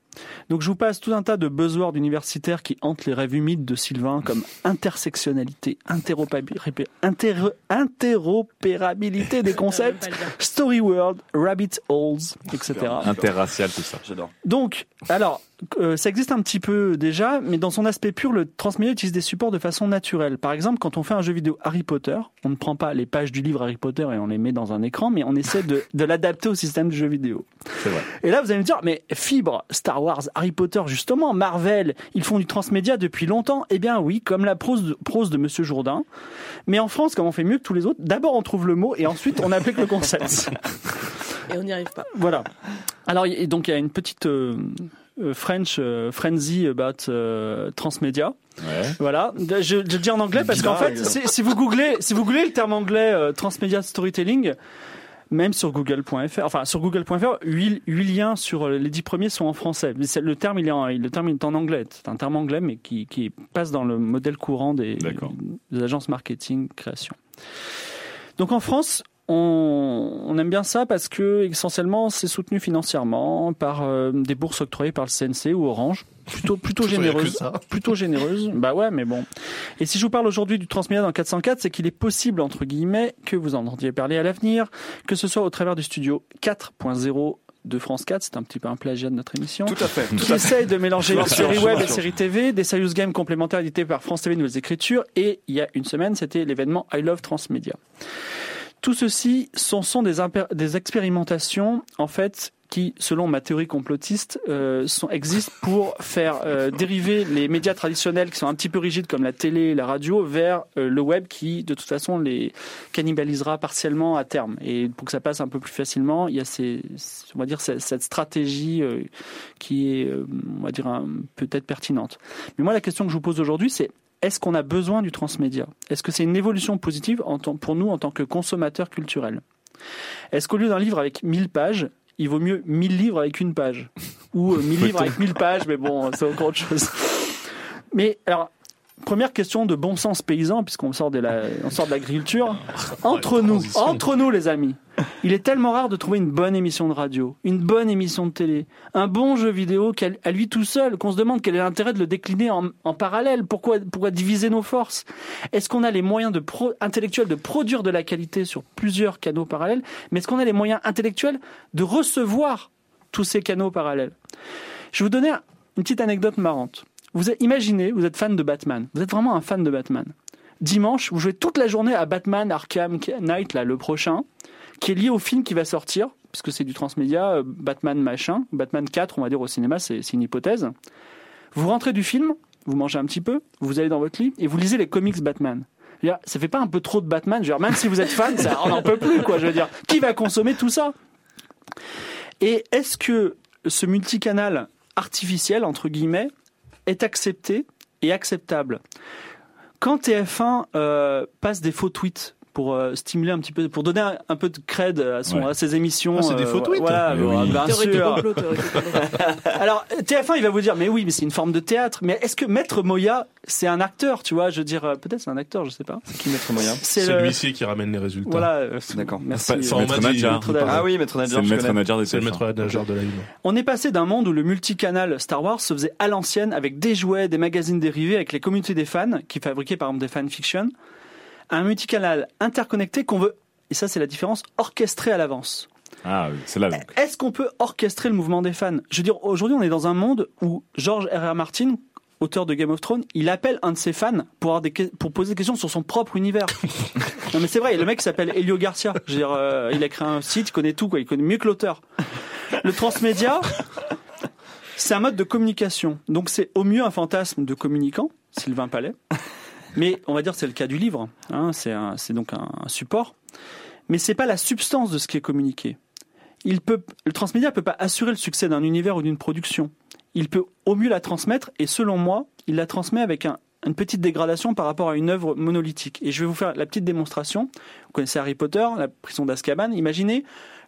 Donc je vous passe tout un tas de buzzwords universitaires qui hantent les rêves humides de Sylvain, comme intersectionnalité, interopérabilité, inter- interopérabilité des concepts, story world, rabbit holes, etc. Interracial, tout ça. J'adore. Donc, alors, euh, ça existe un petit peu déjà, mais dans son aspect pur, le transmédia utilise des supports de façon naturelle. Par exemple, quand on fait un jeu vidéo Harry Potter, on ne prend pas les pages du livre Harry Potter et on les met dans un écran, mais on essaie de, de l'adapter au système du jeu vidéo. C'est vrai. Et là, vous allez me dire, mais Fibre, Star Wars, Harry Potter, justement, Marvel, ils font du transmédia depuis longtemps. Eh bien oui, comme la prose de, prose de Monsieur Jourdain. Mais en France, comme on fait mieux que tous les autres, d'abord on trouve le mot et ensuite on applique le concept. Et on n'y arrive pas. Voilà. Alors, donc il y a une petite euh, French euh, frenzy about euh, transmédia. Ouais. Voilà. Je, je le dis en anglais parce qu'en fait, si, vous googlez, si vous googlez le terme anglais euh, transmédia storytelling, même sur google.fr, enfin sur google.fr, huit, huit liens sur euh, les dix premiers sont en français. Mais le terme il est en, le terme il est en anglais. C'est un terme anglais mais qui, qui passe dans le modèle courant des agences marketing création. Donc en France, on, on aime bien ça parce que essentiellement c'est soutenu financièrement par euh, des bourses octroyées par le CNC ou Orange, plutôt plutôt généreuse, plutôt généreuse. Bah ouais, mais bon. Et si je vous parle aujourd'hui du transmédia dans 404, c'est qu'il est possible entre guillemets que vous en entendiez parler à l'avenir, que ce soit au travers du studio 4.0 de France 4, c'est un petit peu un plagiat de notre émission Tout à fait. qui essaye de mélanger sûr, séries web et séries TV, des serious games complémentaires édités par France TV Nouvelles Écritures, et il y a une semaine, c'était l'événement I Love Transmedia. Tout ceci sont, sont des, des expérimentations, en fait, qui, selon ma théorie complotiste, euh, sont, existent pour faire euh, dériver les médias traditionnels qui sont un petit peu rigides comme la télé et la radio vers euh, le web qui, de toute façon, les cannibalisera partiellement à terme. Et pour que ça passe un peu plus facilement, il y a ces, on va dire, cette cette stratégie euh, qui est, euh, on va dire, peut-être pertinente. Mais moi, la question que je vous pose aujourd'hui, c'est est-ce qu'on a besoin du transmédia? Est-ce que c'est une évolution positive en tant- pour nous en tant que consommateurs culturels? Est-ce qu'au lieu d'un livre avec 1000 pages, il vaut mieux 1000 livres avec une page? Ou euh, 1000 livres avec 1000 pages, mais bon, c'est encore autre chose. Mais alors, première question de bon sens paysan, puisqu'on sort de la, on sort de l'agriculture. Entre nous, entre nous les amis, il est tellement rare de trouver une bonne émission de radio, une bonne émission de télé, un bon jeu vidéo à lui tout seul, qu'on se demande quel est l'intérêt de le décliner en, parallèle. Pourquoi, diviser nos forces? Est-ce qu'on a les moyens intellectuels de produire de la qualité sur plusieurs canaux parallèles? Mais est-ce qu'on a les moyens intellectuels de recevoir tous ces canaux parallèles? Je vais vous donner une petite anecdote marrante. Vous imaginez, vous êtes fan de Batman. Vous êtes vraiment un fan de Batman. Dimanche, vous jouez toute la journée à Batman Arkham Knight, là, le prochain, qui est lié au film qui va sortir, puisque c'est du transmédia, euh, Batman machin, Batman 4, on va dire au cinéma, c'est une hypothèse. Vous rentrez du film, vous mangez un petit peu, vous allez dans votre lit et vous lisez les comics Batman. Ça fait pas un peu trop de Batman Même si vous êtes fan, ça, on n'en peut plus, quoi. Je veux dire, qui va consommer tout ça? Et est-ce que ce multicanal artificiel, entre guillemets, est accepté et acceptable? Quand TF1 euh, passe des faux tweets pour euh, stimuler un petit peu, pour donner un, un peu de cred à, son, Ouais. à ses émissions. Ah, c'est des euh, faux tweets Voilà, Mais bon, oui. bien sûr. complot. Alors, TF1, il va vous dire, mais oui, mais c'est une forme de théâtre. Mais est-ce que Maître Moya, c'est un acteur, tu vois? Je veux dire, euh, peut-être c'est un acteur, je sais pas. Qui Maître Moyen C'est C'est le- lui-ci qui ramène les résultats. Voilà. euh, D'accord. Merci. C'est Maître m'a dit, Nadja. Maître Nadja. Ah oui, Maître C'est Nadja, le je maître. Nadjar des C'est le TF1. maître nageur de la. On est passé d'un monde où le multicanal Star Wars se faisait à l'ancienne avec des jouets, des magazines dérivés, avec les communautés des fans qui fabriquaient par exemple des fanfictions, un multicanal interconnecté qu'on veut, et ça c'est la différence, orchestrer à l'avance. Ah oui, c'est là donc. Est-ce qu'on peut orchestrer le mouvement des fans? Je veux dire, aujourd'hui on est dans un monde où George R.R. Martin, auteur de Game of Thrones, il appelle un de ses fans pour, avoir des, que- pour poser des questions sur son propre univers. non mais c'est vrai, le mec s'appelle Elio Garcia. Je veux dire, euh, il a créé un site, il connaît tout, quoi. il connaît mieux que l'auteur. Le transmédia, c'est un mode de communication. Donc c'est au mieux un fantasme de communicant, Sylvain Palais. Mais on va dire que c'est le cas du livre. hein, c'est un- c'est donc un, un support. Mais c'est pas la substance de ce qui est communiqué. Il peut, le transmédia peut pas assurer le succès d'un univers ou d'une production. Il peut au mieux la transmettre et selon moi, il la transmet avec un- une petite dégradation par rapport à une œuvre monolithique. Et je vais vous faire la petite démonstration. Vous connaissez Harry Potter, la prison d'Azkaban. Imaginez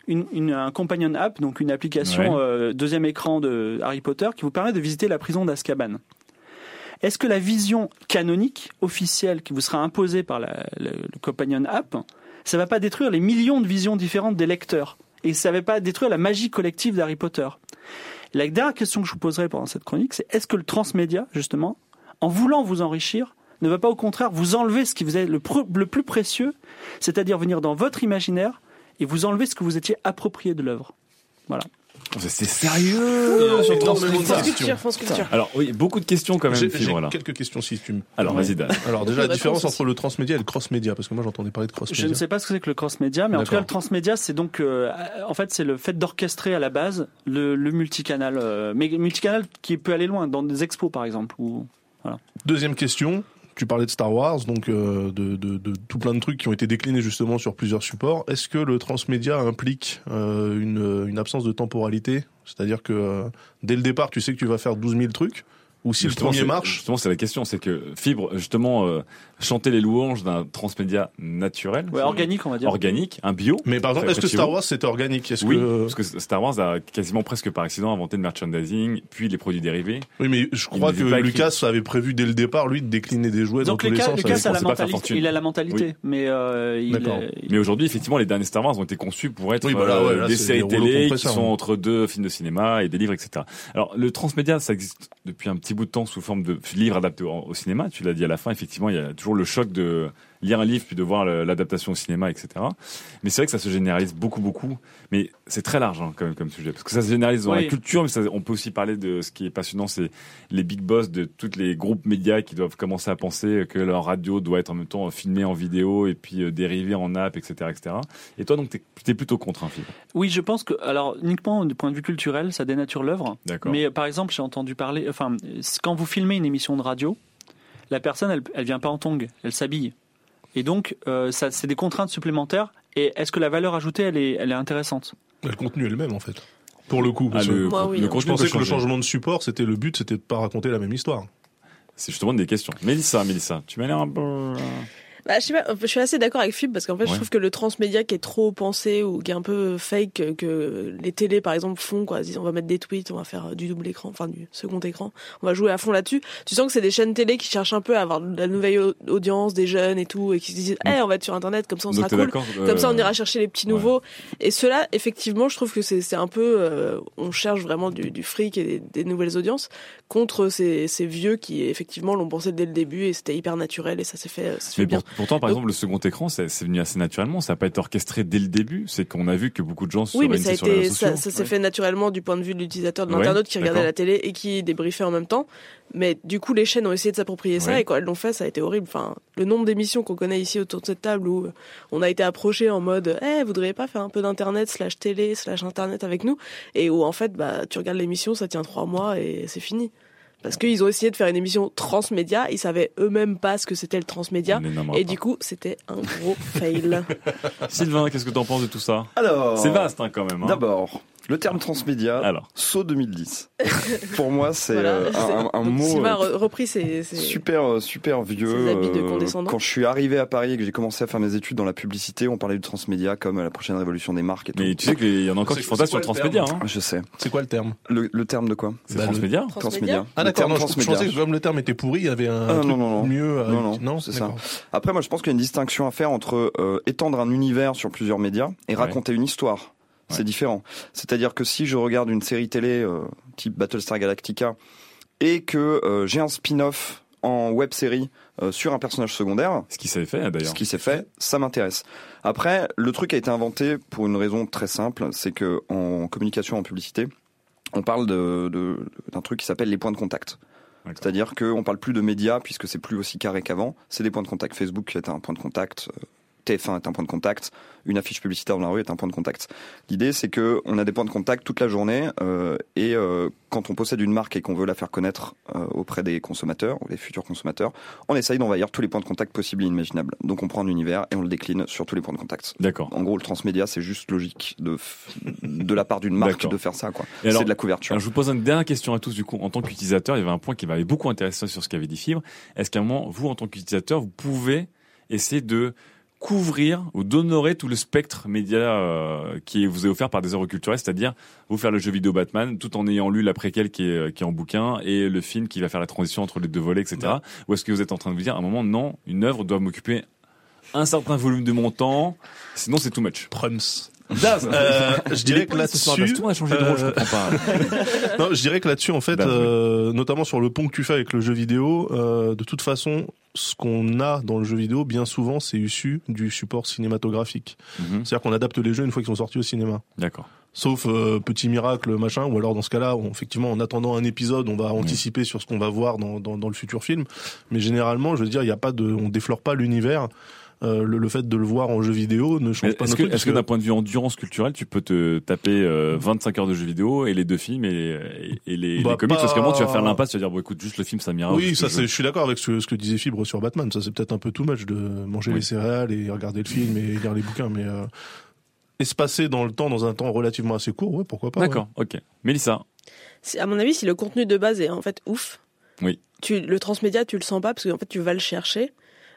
une, une- un companion app, donc une application Ouais. euh, deuxième écran de Harry Potter qui vous permet de visiter la prison d'Azkaban. Est-ce que la vision canonique, officielle, qui vous sera imposée par le, companion app, ça va pas détruire les millions de visions différentes des lecteurs et ça va pas détruire la magie collective d'Harry Potter? La dernière question que je vous poserai pendant cette chronique, c'est est-ce que le transmédia, justement, en voulant vous enrichir, ne va pas au contraire vous enlever ce qui vous est le, le plus précieux, c'est-à-dire venir dans votre imaginaire et vous enlever ce que vous étiez approprié de l'œuvre? Voilà. C'est sérieux énormément de France questions. Culture, France Culture. Alors oui, beaucoup de questions quand même, J'ai quelques questions si tu me. Alors vas-y Dan. Alors déjà la de différence entre le transmédia et le cross-média parce que moi j'entendais parler de Je cross-média. ne sais pas ce que c'est que le cross-média, mais en tout cas, le transmédia, c'est donc, euh, en fait, c'est le fait d'orchestrer à la base le, le multicanal, euh, mais multicanal qui peut aller loin, dans des expos par exemple. Ou... Deuxième question. Tu parlais de Star Wars, donc euh, de, tout plein de trucs qui ont été déclinés justement sur plusieurs supports. Est-ce que le transmédia implique euh, une, une absence de temporalité? C'est-à-dire que euh, dès le départ, tu sais que tu vas faire 12 000 trucs, Ou si le Justement, premier c'est- marche, Justement, c'est la question, c'est que Fibre, justement, euh, chanter les louanges d'un transmédia naturel, Ouais, organique, on va dire. organique, un bio. mais par exemple, est-ce que. Star Wars c'était organique? Est-ce Oui, que parce que Star Wars a quasiment presque par accident inventé le merchandising, puis les produits dérivés. oui, mais je crois que écrit. Lucas avait prévu dès le départ lui de décliner des jouets Donc dans tous les Lucas, sens. Lucas a la mentalité, il a la mentalité, mais euh, il, D'accord. euh, Mais aujourd'hui, effectivement, les derniers Star Wars ont été conçus pour être Oui, bah là, euh, ouais, là, des séries télé qui sont hein. entre deux films de cinéma et des livres, etc. Alors, le transmédia, ça existe depuis un petit bout de temps sous forme de livres adaptés au, au cinéma. Tu l'as dit à la fin, effectivement, il y a toujours le choc de lire un livre puis de voir l'adaptation au cinéma, etc. Mais c'est vrai que ça se généralise beaucoup, beaucoup. Mais c'est très large hein, quand même comme sujet, parce que ça se généralise dans Oui. la culture, mais ça- on peut aussi parler de ce qui est passionnant, c'est les big boss de tous les groupes médias qui doivent commencer à penser que leur radio doit être en même temps filmée en vidéo et puis euh, dérivée en app, etc., etc. Et toi, donc, t'es es plutôt contre un film, oui, je pense que, alors uniquement du point de vue culturel, ça dénature l'œuvre. Mais par exemple, j'ai entendu parler, enfin, quand vous filmez une émission de radio, la personne, elle, elle vient pas en tongue, elle s'habille. Et donc, euh, ça, c'est des contraintes supplémentaires. Et est-ce que la valeur ajoutée, elle est, elle est intéressante? Le contenu est le même en fait. Pour le coup. Ah, que le, Moi, oui, le. Je pensais que le changement de support, c'était le but, c'était de pas raconter la même histoire. C'est justement des questions. Mélissa, Mélissa, tu m'as l'air un peu. Euh, Bah, je sais pas, je suis assez d'accord avec Fib parce qu'en fait, je Ouais. trouve que le transmédia qui est trop pensé ou qui est un peu fake euh, que les télés, par exemple, font, quoi. On va mettre des tweets, on va faire euh, du double écran, enfin, du second écran. On va jouer à fond là-dessus. Tu sens que c'est des chaînes télé qui cherchent un peu à avoir de la nouvelle au- audience, des jeunes et tout, et qui se disent, eh, on va être sur Internet, comme ça on donc sera cool. Comme ça, on euh, ira chercher les petits ouais. nouveaux. Et cela, effectivement, je trouve que c'est un peu, euh, on cherche vraiment du, du fric et des, des nouvelles audiences contre ces, ces vieux qui, effectivement, l'ont pensé dès le début et c'était hyper naturel et ça s'est fait, ça se fait bien. pour- pourtant, par Donc- exemple, le second écran, c'est venu assez naturellement. Ça n'a pas été orchestré dès le début. C'est qu'on a vu que beaucoup de gens se Oui, mais ça a sur les ça, sociaux. ça s'est Ouais. fait naturellement du point de vue de l'utilisateur, de Ouais, l'internaute qui regardait la télé et qui débriefait en même temps. Mais du coup, les chaînes ont essayé de s'approprier ça Ouais. et quand elles l'ont fait, ça a été horrible. Enfin, le nombre d'émissions qu'on connaît ici autour de cette table où on a été approché en mode, eh, vous voudriez pas faire un peu d'internet slash télé slash internet avec nous? Et où en fait, bah, tu regardes l'émission, ça tient trois mois et c'est fini. Parce qu'ils ont essayé de faire une émission transmédia, ils savaient eux-mêmes pas ce que c'était le transmédia. Et pas. du coup, c'était un gros fail. Sylvain, qu'est-ce que t'en penses de tout ça? Alors, C'est vaste hein, quand même. hein. D'abord, le terme transmédia, Alors, saut 2010. Pour moi, c'est Voilà, euh, un, un Donc, mot Sylvain euh, re- repris ses, ses- super euh, super vieux. Ses habits de. Quand je suis arrivé à Paris et que j'ai commencé à faire mes études dans la publicité, on parlait du transmédia comme la prochaine révolution des marques et tout. mais tu sais qu'il y en a encore qui fantasment sur c'est le transmédia. Hein. Je sais. C'est quoi le terme? Le, le terme de quoi? C'est Bah, le- transmédia? Transmédia Ah d'accord, je, je pensais que comme le terme était pourri, il y avait un Ah, truc non, non, non. mieux. à- Non, non, c'est ça. Après, moi, je pense qu'il y a une distinction à faire entre euh, étendre un univers sur plusieurs médias et Ouais. raconter une histoire. C'est différent. C'est-à-dire que si je regarde une série télé euh, type Battlestar Galactica et que euh, j'ai un spin-off en web série euh, sur un personnage secondaire, Ce qui s'est fait hein, d'ailleurs. ce qui s'est fait, ça m'intéresse. Après, le truc a été inventé pour une raison très simple, c'est que en communication, en publicité, on parle de- de- d'un truc qui s'appelle les points de contact. C'est-à-dire qu'on parle plus de médias puisque c'est plus aussi carré qu'avant. C'est des points de contact. Facebook est un point de contact. Euh, TF1 est un point de contact, une affiche publicitaire dans la rue est un point de contact. L'idée, c'est que on a des points de contact toute la journée euh, et euh, quand on possède une marque et qu'on veut la faire connaître euh, auprès des consommateurs ou des futurs consommateurs, on essaye d'envahir tous les points de contact possibles et imaginables. Donc on prend un univers et on le décline sur tous les points de contact. D'accord. En gros, le transmédia, c'est juste logique de, de la part d'une marque de faire ça. quoi. C'est de la couverture. Alors, je vous pose une dernière question à tous du coup. En tant qu'utilisateur, il y avait un point qui m'avait beaucoup intéressé sur ce qu'avait dit Fibre. Est-ce qu'à un moment, vous en tant qu'utilisateur, vous pouvez essayer de couvrir ou d'honorer tout le spectre média euh, qui vous est offert par des œuvres culturelles, c'est-à-dire vous faire le jeu vidéo Batman tout en ayant lu la préquelle qui est, qui est en bouquin et le film qui va faire la transition entre les deux volets, etc. Ou est-ce que vous êtes en train de vous dire à un moment non, une œuvre doit m'occuper un certain volume de mon temps, sinon c'est too much. Prums. Daz, Euh, je dirais que là-dessus, Daz. Tout le monde a changé de rôle, je euh, comprends pas. non, je dirais que là-dessus, en fait, Bah, oui. euh, notamment sur le pont que tu fais avec le jeu vidéo, euh, de toute façon, ce qu'on a dans le jeu vidéo, bien souvent, c'est issu du support cinématographique. Mhm. C'est-à-dire qu'on adapte les jeux une fois qu'ils sont sortis au cinéma. D'accord. Sauf euh, petit miracle, machin, ou alors dans ce cas-là, on- effectivement, en attendant un épisode, on va anticiper sur ce qu'on va voir dans, dans, dans le futur film. Mais généralement, je veux dire, il y a pas de, on déflore pas l'univers. Euh, le, le fait de le voir en jeu vidéo ne change Mais pas Est-ce que, que d'un point de vue endurance culturelle, tu peux te taper euh, 25 heures de jeux vidéo et les deux films et, et, et les, Bah, les comics? Parce qu'à un moment, tu vas faire l'impasse, tu vas dire, bon, écoute, juste le film, ça m'ira. Oui, ça c'est, jeu. je suis d'accord avec ce, que- ce que disait Fibre sur Batman. Ça c'est peut-être un peu too much de manger Oui. les céréales et regarder le film et lire les bouquins, mais euh, espacer dans le temps, dans un temps relativement assez court, ouais, pourquoi pas. ouais. D'accord, ok. Mélissa, Si- À mon avis, si le contenu de base est en fait ouf, Oui. tu, le transmédia, tu le sens pas parce qu'en fait, tu vas le chercher.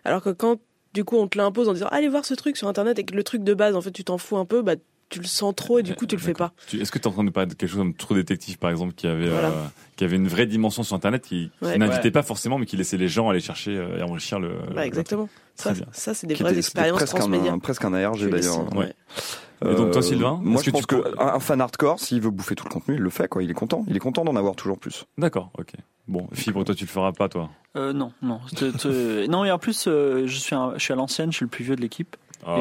Alors que quand, du coup, on te l'impose en disant, allez voir ce truc sur Internet et que le truc de base, en fait, tu t'en fous un peu, bah, tu le sens trop et du coup, tu le fais pas. Est-ce que tu es en train de parler de quelque chose comme True Détective, par exemple, qui avait, Voilà. euh, qui avait une vraie dimension sur Internet, qui, qui Ouais. n'invitait Ouais. pas forcément, mais qui laissait les gens aller chercher euh, et enrichir le. Bah, exactement. Ça, c'est des Qui vraies était- expériences presque transmédia. un, presque un ARG d'ailleurs. Ouais. Et donc, toi, Sylvain, Moi, je que pense tu que un fan hardcore, s'il veut bouffer tout le contenu, il le fait, quoi. Il est content. Il est content d'en avoir toujours plus. D'accord, ok. Bon, Fibre, toi, tu le feras pas, toi. Euh, non, non. Te- te- non, et en plus, euh, je, suis un- je suis à l'ancienne, je suis le plus vieux de l'équipe. Oh.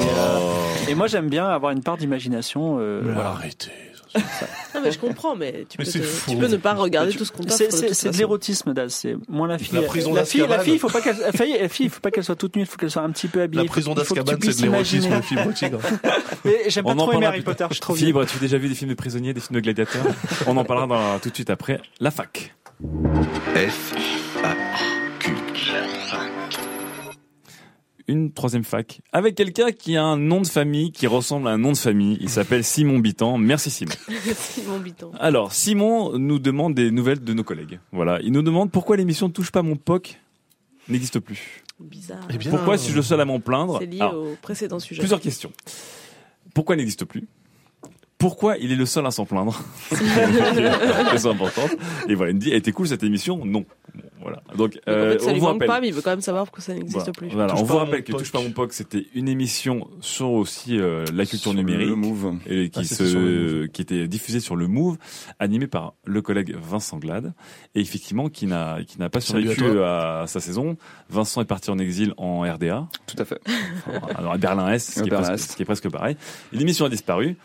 Et moi, j'aime bien avoir une part d'imagination. euh, voilà. arrêtez. Non, mais je comprends, mais tu peux, Mais te- fou. tu peux ne pas regarder Tu- tout ce qu'on t'offre. C'est de l'érotisme, Daz. C'est moi la fille. La prison la fille, la fille, il faut pas qu'elle, la fille, la fille, il faut pas qu'elle soit toute nue. Il faut qu'elle soit un petit peu habillée. La prison tu d'Azkaban, c'est de l'érotisme fibre tigre. Mais J'aime pas On en trop aimer parlera Harry Potter. Je vieux. Fibre, as-tu déjà vu des films de prisonniers, des films de gladiateurs? On en parlera tout de suite après la fac. F, Une troisième fac avec quelqu'un qui a un nom de famille qui ressemble à un nom de famille. Il s'appelle Simon Bitan. Merci Simon. Simon Biton. Alors, Simon nous demande des nouvelles de nos collègues. Voilà, il nous demande pourquoi l'émission Touche pas mon POC n'existe plus. Bizarre. Eh bien, Pourquoi suis-je le seul à m'en plaindre C'est lié Alors, au précédent sujet. Plusieurs questions. Pourquoi n'existe plus Pourquoi il est le seul à s'en plaindre C'est importante. Et voilà, il me dit, était cool cette émission Non. Bon, voilà. Donc, en euh, fait, ça on lui vous rappelle. pas, mais il veut quand même savoir pourquoi ça n'existe Voilà, plus. Voilà, on vous rappelle que. Touche pas mon POC, c'était une émission sur aussi euh, la culture Sur numérique. Le move. et qui Ah, se Move. qui était diffusé sur le Move animé par le collègue Vincent Glade et effectivement qui n'a qui n'a pas à survécu à, sa saison Vincent est parti en exil en RDA Tout à fait. enfin, alors à Berlin-Est ce qui est presque pareil l'émission a disparu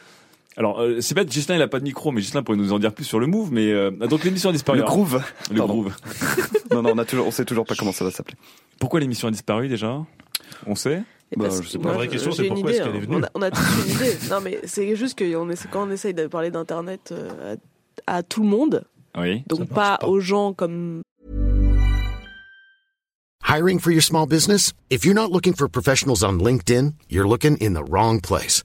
alors euh, c'est bête Gislain il a pas de micro mais Gislain pourrait nous en dire plus sur le Move mais euh, donc l'émission a disparu Le groove. le Pardon. groove Non, non, on a toujours, on sait toujours pas comment ça va s'appeler. pourquoi l'émission a disparu déjà? On sait? Et Bah, parce je sais pas. La vraie question, j'ai c'est une pourquoi idée, est-ce qu'elle hein. est venue? On a, on a tous une idée. Non, mais c'est juste que on essaie, quand on essaye de parler d'Internet euh, à, à tout le monde, oui donc pas. aux gens comme Hiring for your small business? If you're not looking for professionals on LinkedIn, you're looking in the wrong place.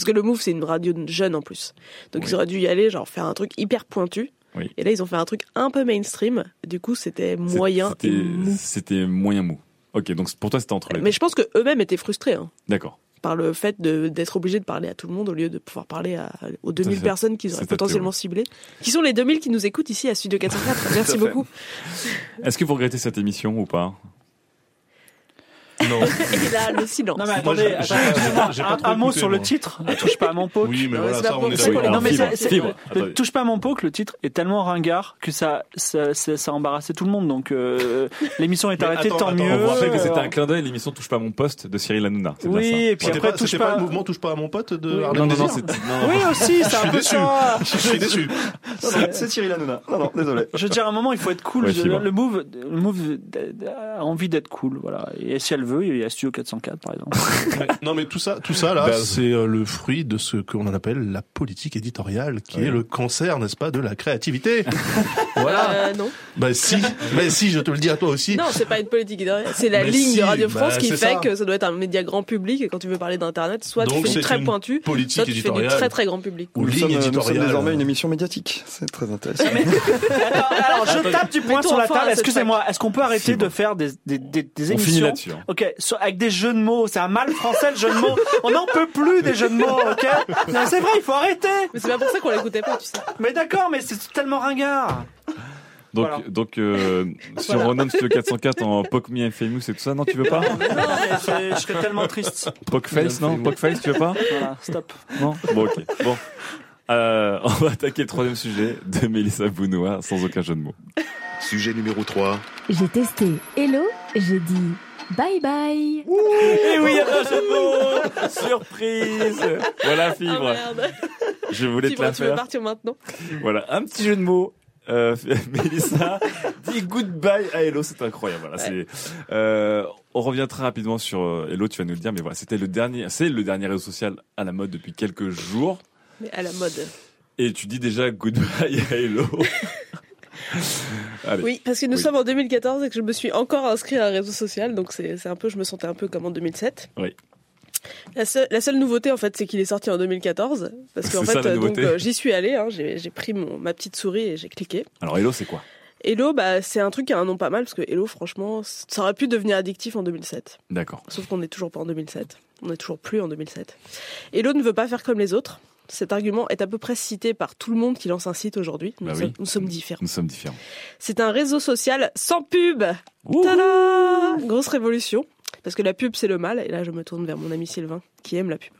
Parce que le Move c'est une radio jeune en plus, donc Oui. ils auraient dû y aller genre faire un truc hyper pointu. Oui. Et là ils ont fait un truc un peu mainstream. Du coup c'était moyen c'était moyen mou ok donc pour toi c'était entre les Mais je pense que eux-mêmes étaient frustrés. hein. d'accord par le fait d'être obligé de parler à tout le monde au lieu de pouvoir parler à, aux 2000 c'est- personnes qu'ils auraient potentiellement ciblées, qui sont les 2000 qui nous écoutent ici à Studio 404. Merci beaucoup. est-ce que vous regrettez cette émission ou pas? Non. Et là, le silence. Non mais Moi, attendez, j'ai- attends, j'ai- excusez-moi, j'ai pas un, trop un mot sur le titre. Ne touche pas à mon poke. Oui, mais Non, voilà, ça, on est. Non mais attendez. touche pas à mon poke. Le titre est tellement ringard que ça ça, embarrassé tout le monde. Donc euh, l'émission est arrêtée, tant attends, mieux. On vous rappelle que c'était Euh, un clin d'œil l'émission Touche pas à mon poste de Cyril Hanouna. Oui, et puis C'était après pas, touche c'était pas le mouvement touche pas à mon pote de Oui. Harlem Non, non. Oui aussi, c'est Je un suis peu déçu. ça. Je suis déçu. C'est c'est Cyril Hanouna. Non, non, désolé. Je veux dire, à un moment, il faut être cool. Ouais, Je- fibre. le move, le move a envie d'être cool, voilà. Et si elle veut, il y a Studio 404, par exemple. Non mais tout ça, tout ça là, c'est euh, le fruit de ce qu'on appelle la politique éditoriale, qui est le cancer, n'est-ce pas, de la créativité. voilà. Euh, non. Bah si, mais si, je te le dis à toi aussi. Non, c'est pas une politique éditoriale. C'est la Mais ligne si, de Radio France bah, qui fait ça. que ça doit être un média grand public et quand tu veux parler d'internet, soit Donc, tu fais du très pointu, politique soit tu fais du éditoriale. très très grand public. Ou ligne sommes, nous éditoriale. désormais une émission médiatique. C'est très intéressant. Alors, je tape du poing sur la table. Excusez-moi, est-ce qu'on peut arrêter de faire des, des, des, des On finit émissions avec des jeux de mots. C'est un mal français le jeu de mots. On n'en peut plus des jeux de mots, ok Non, c'est vrai, il faut arrêter. Mais c'est pas pour ça qu'on l'écoutait pas, tu sais. Mais d'accord, mais c'est tellement ringard. Donc, Voilà. donc euh, si on renomme Studio 404 en Poc Me and Famous et tout ça, non, tu veux pas Non, mais je serais tellement triste. Poc Face, non Poc Face, tu veux pas Voilà, stop. Non Bon, ok. Bon. Euh, on va attaquer le troisième sujet de Mélissa Bounois, sans aucun jeu de mots. Sujet numéro 3. J'ai testé Hello, j'ai dit bye bye. Et oui, il y a un jeu de mots Surprise Voilà, Ah Fibre. merde. Je voulais te Fibre, la tu veux partir maintenant Voilà, un petit jeu de mots Euh, Mélissa dit goodbye à Hello, c'est incroyable. Voilà, c'est. Euh, on revient très rapidement sur euh, Hello, tu vas nous le dire, mais voilà, c'était le dernier, c'est le dernier réseau social à la mode depuis quelques jours. Mais à la mode. Et tu dis déjà goodbye à Hello. Allez. Oui, parce que nous Oui. sommes en 2014 et que je me suis encore inscrit à un réseau social, donc c'est un peu, je me sentais un peu comme en 2007. Oui. La seule, la seule nouveauté en fait, c'est qu'il est sorti en 2014, parce qu'en fait, ça, euh, donc euh, j'y suis allée, hein, j'ai j'ai pris mon, ma petite souris et j'ai cliqué. Alors Hello, c'est quoi? Hello, bah c'est un truc qui a un nom pas mal parce que Hello, franchement, ça aurait pu devenir addictif en 2007. D'accord. Sauf qu'on n'est toujours pas en 2007. On n'est toujours plus en 2007. Hello ne veut pas faire comme les autres. Cet argument est à peu près cité par tout le monde qui lance un site aujourd'hui. Nous, Bah oui. nous sommes différents. Nous sommes différents. C'est un réseau social sans pub. Tada Grosse révolution. Parce que la pub, c'est le mal. Et là, je me tourne vers mon ami Sylvain, qui aime la pub.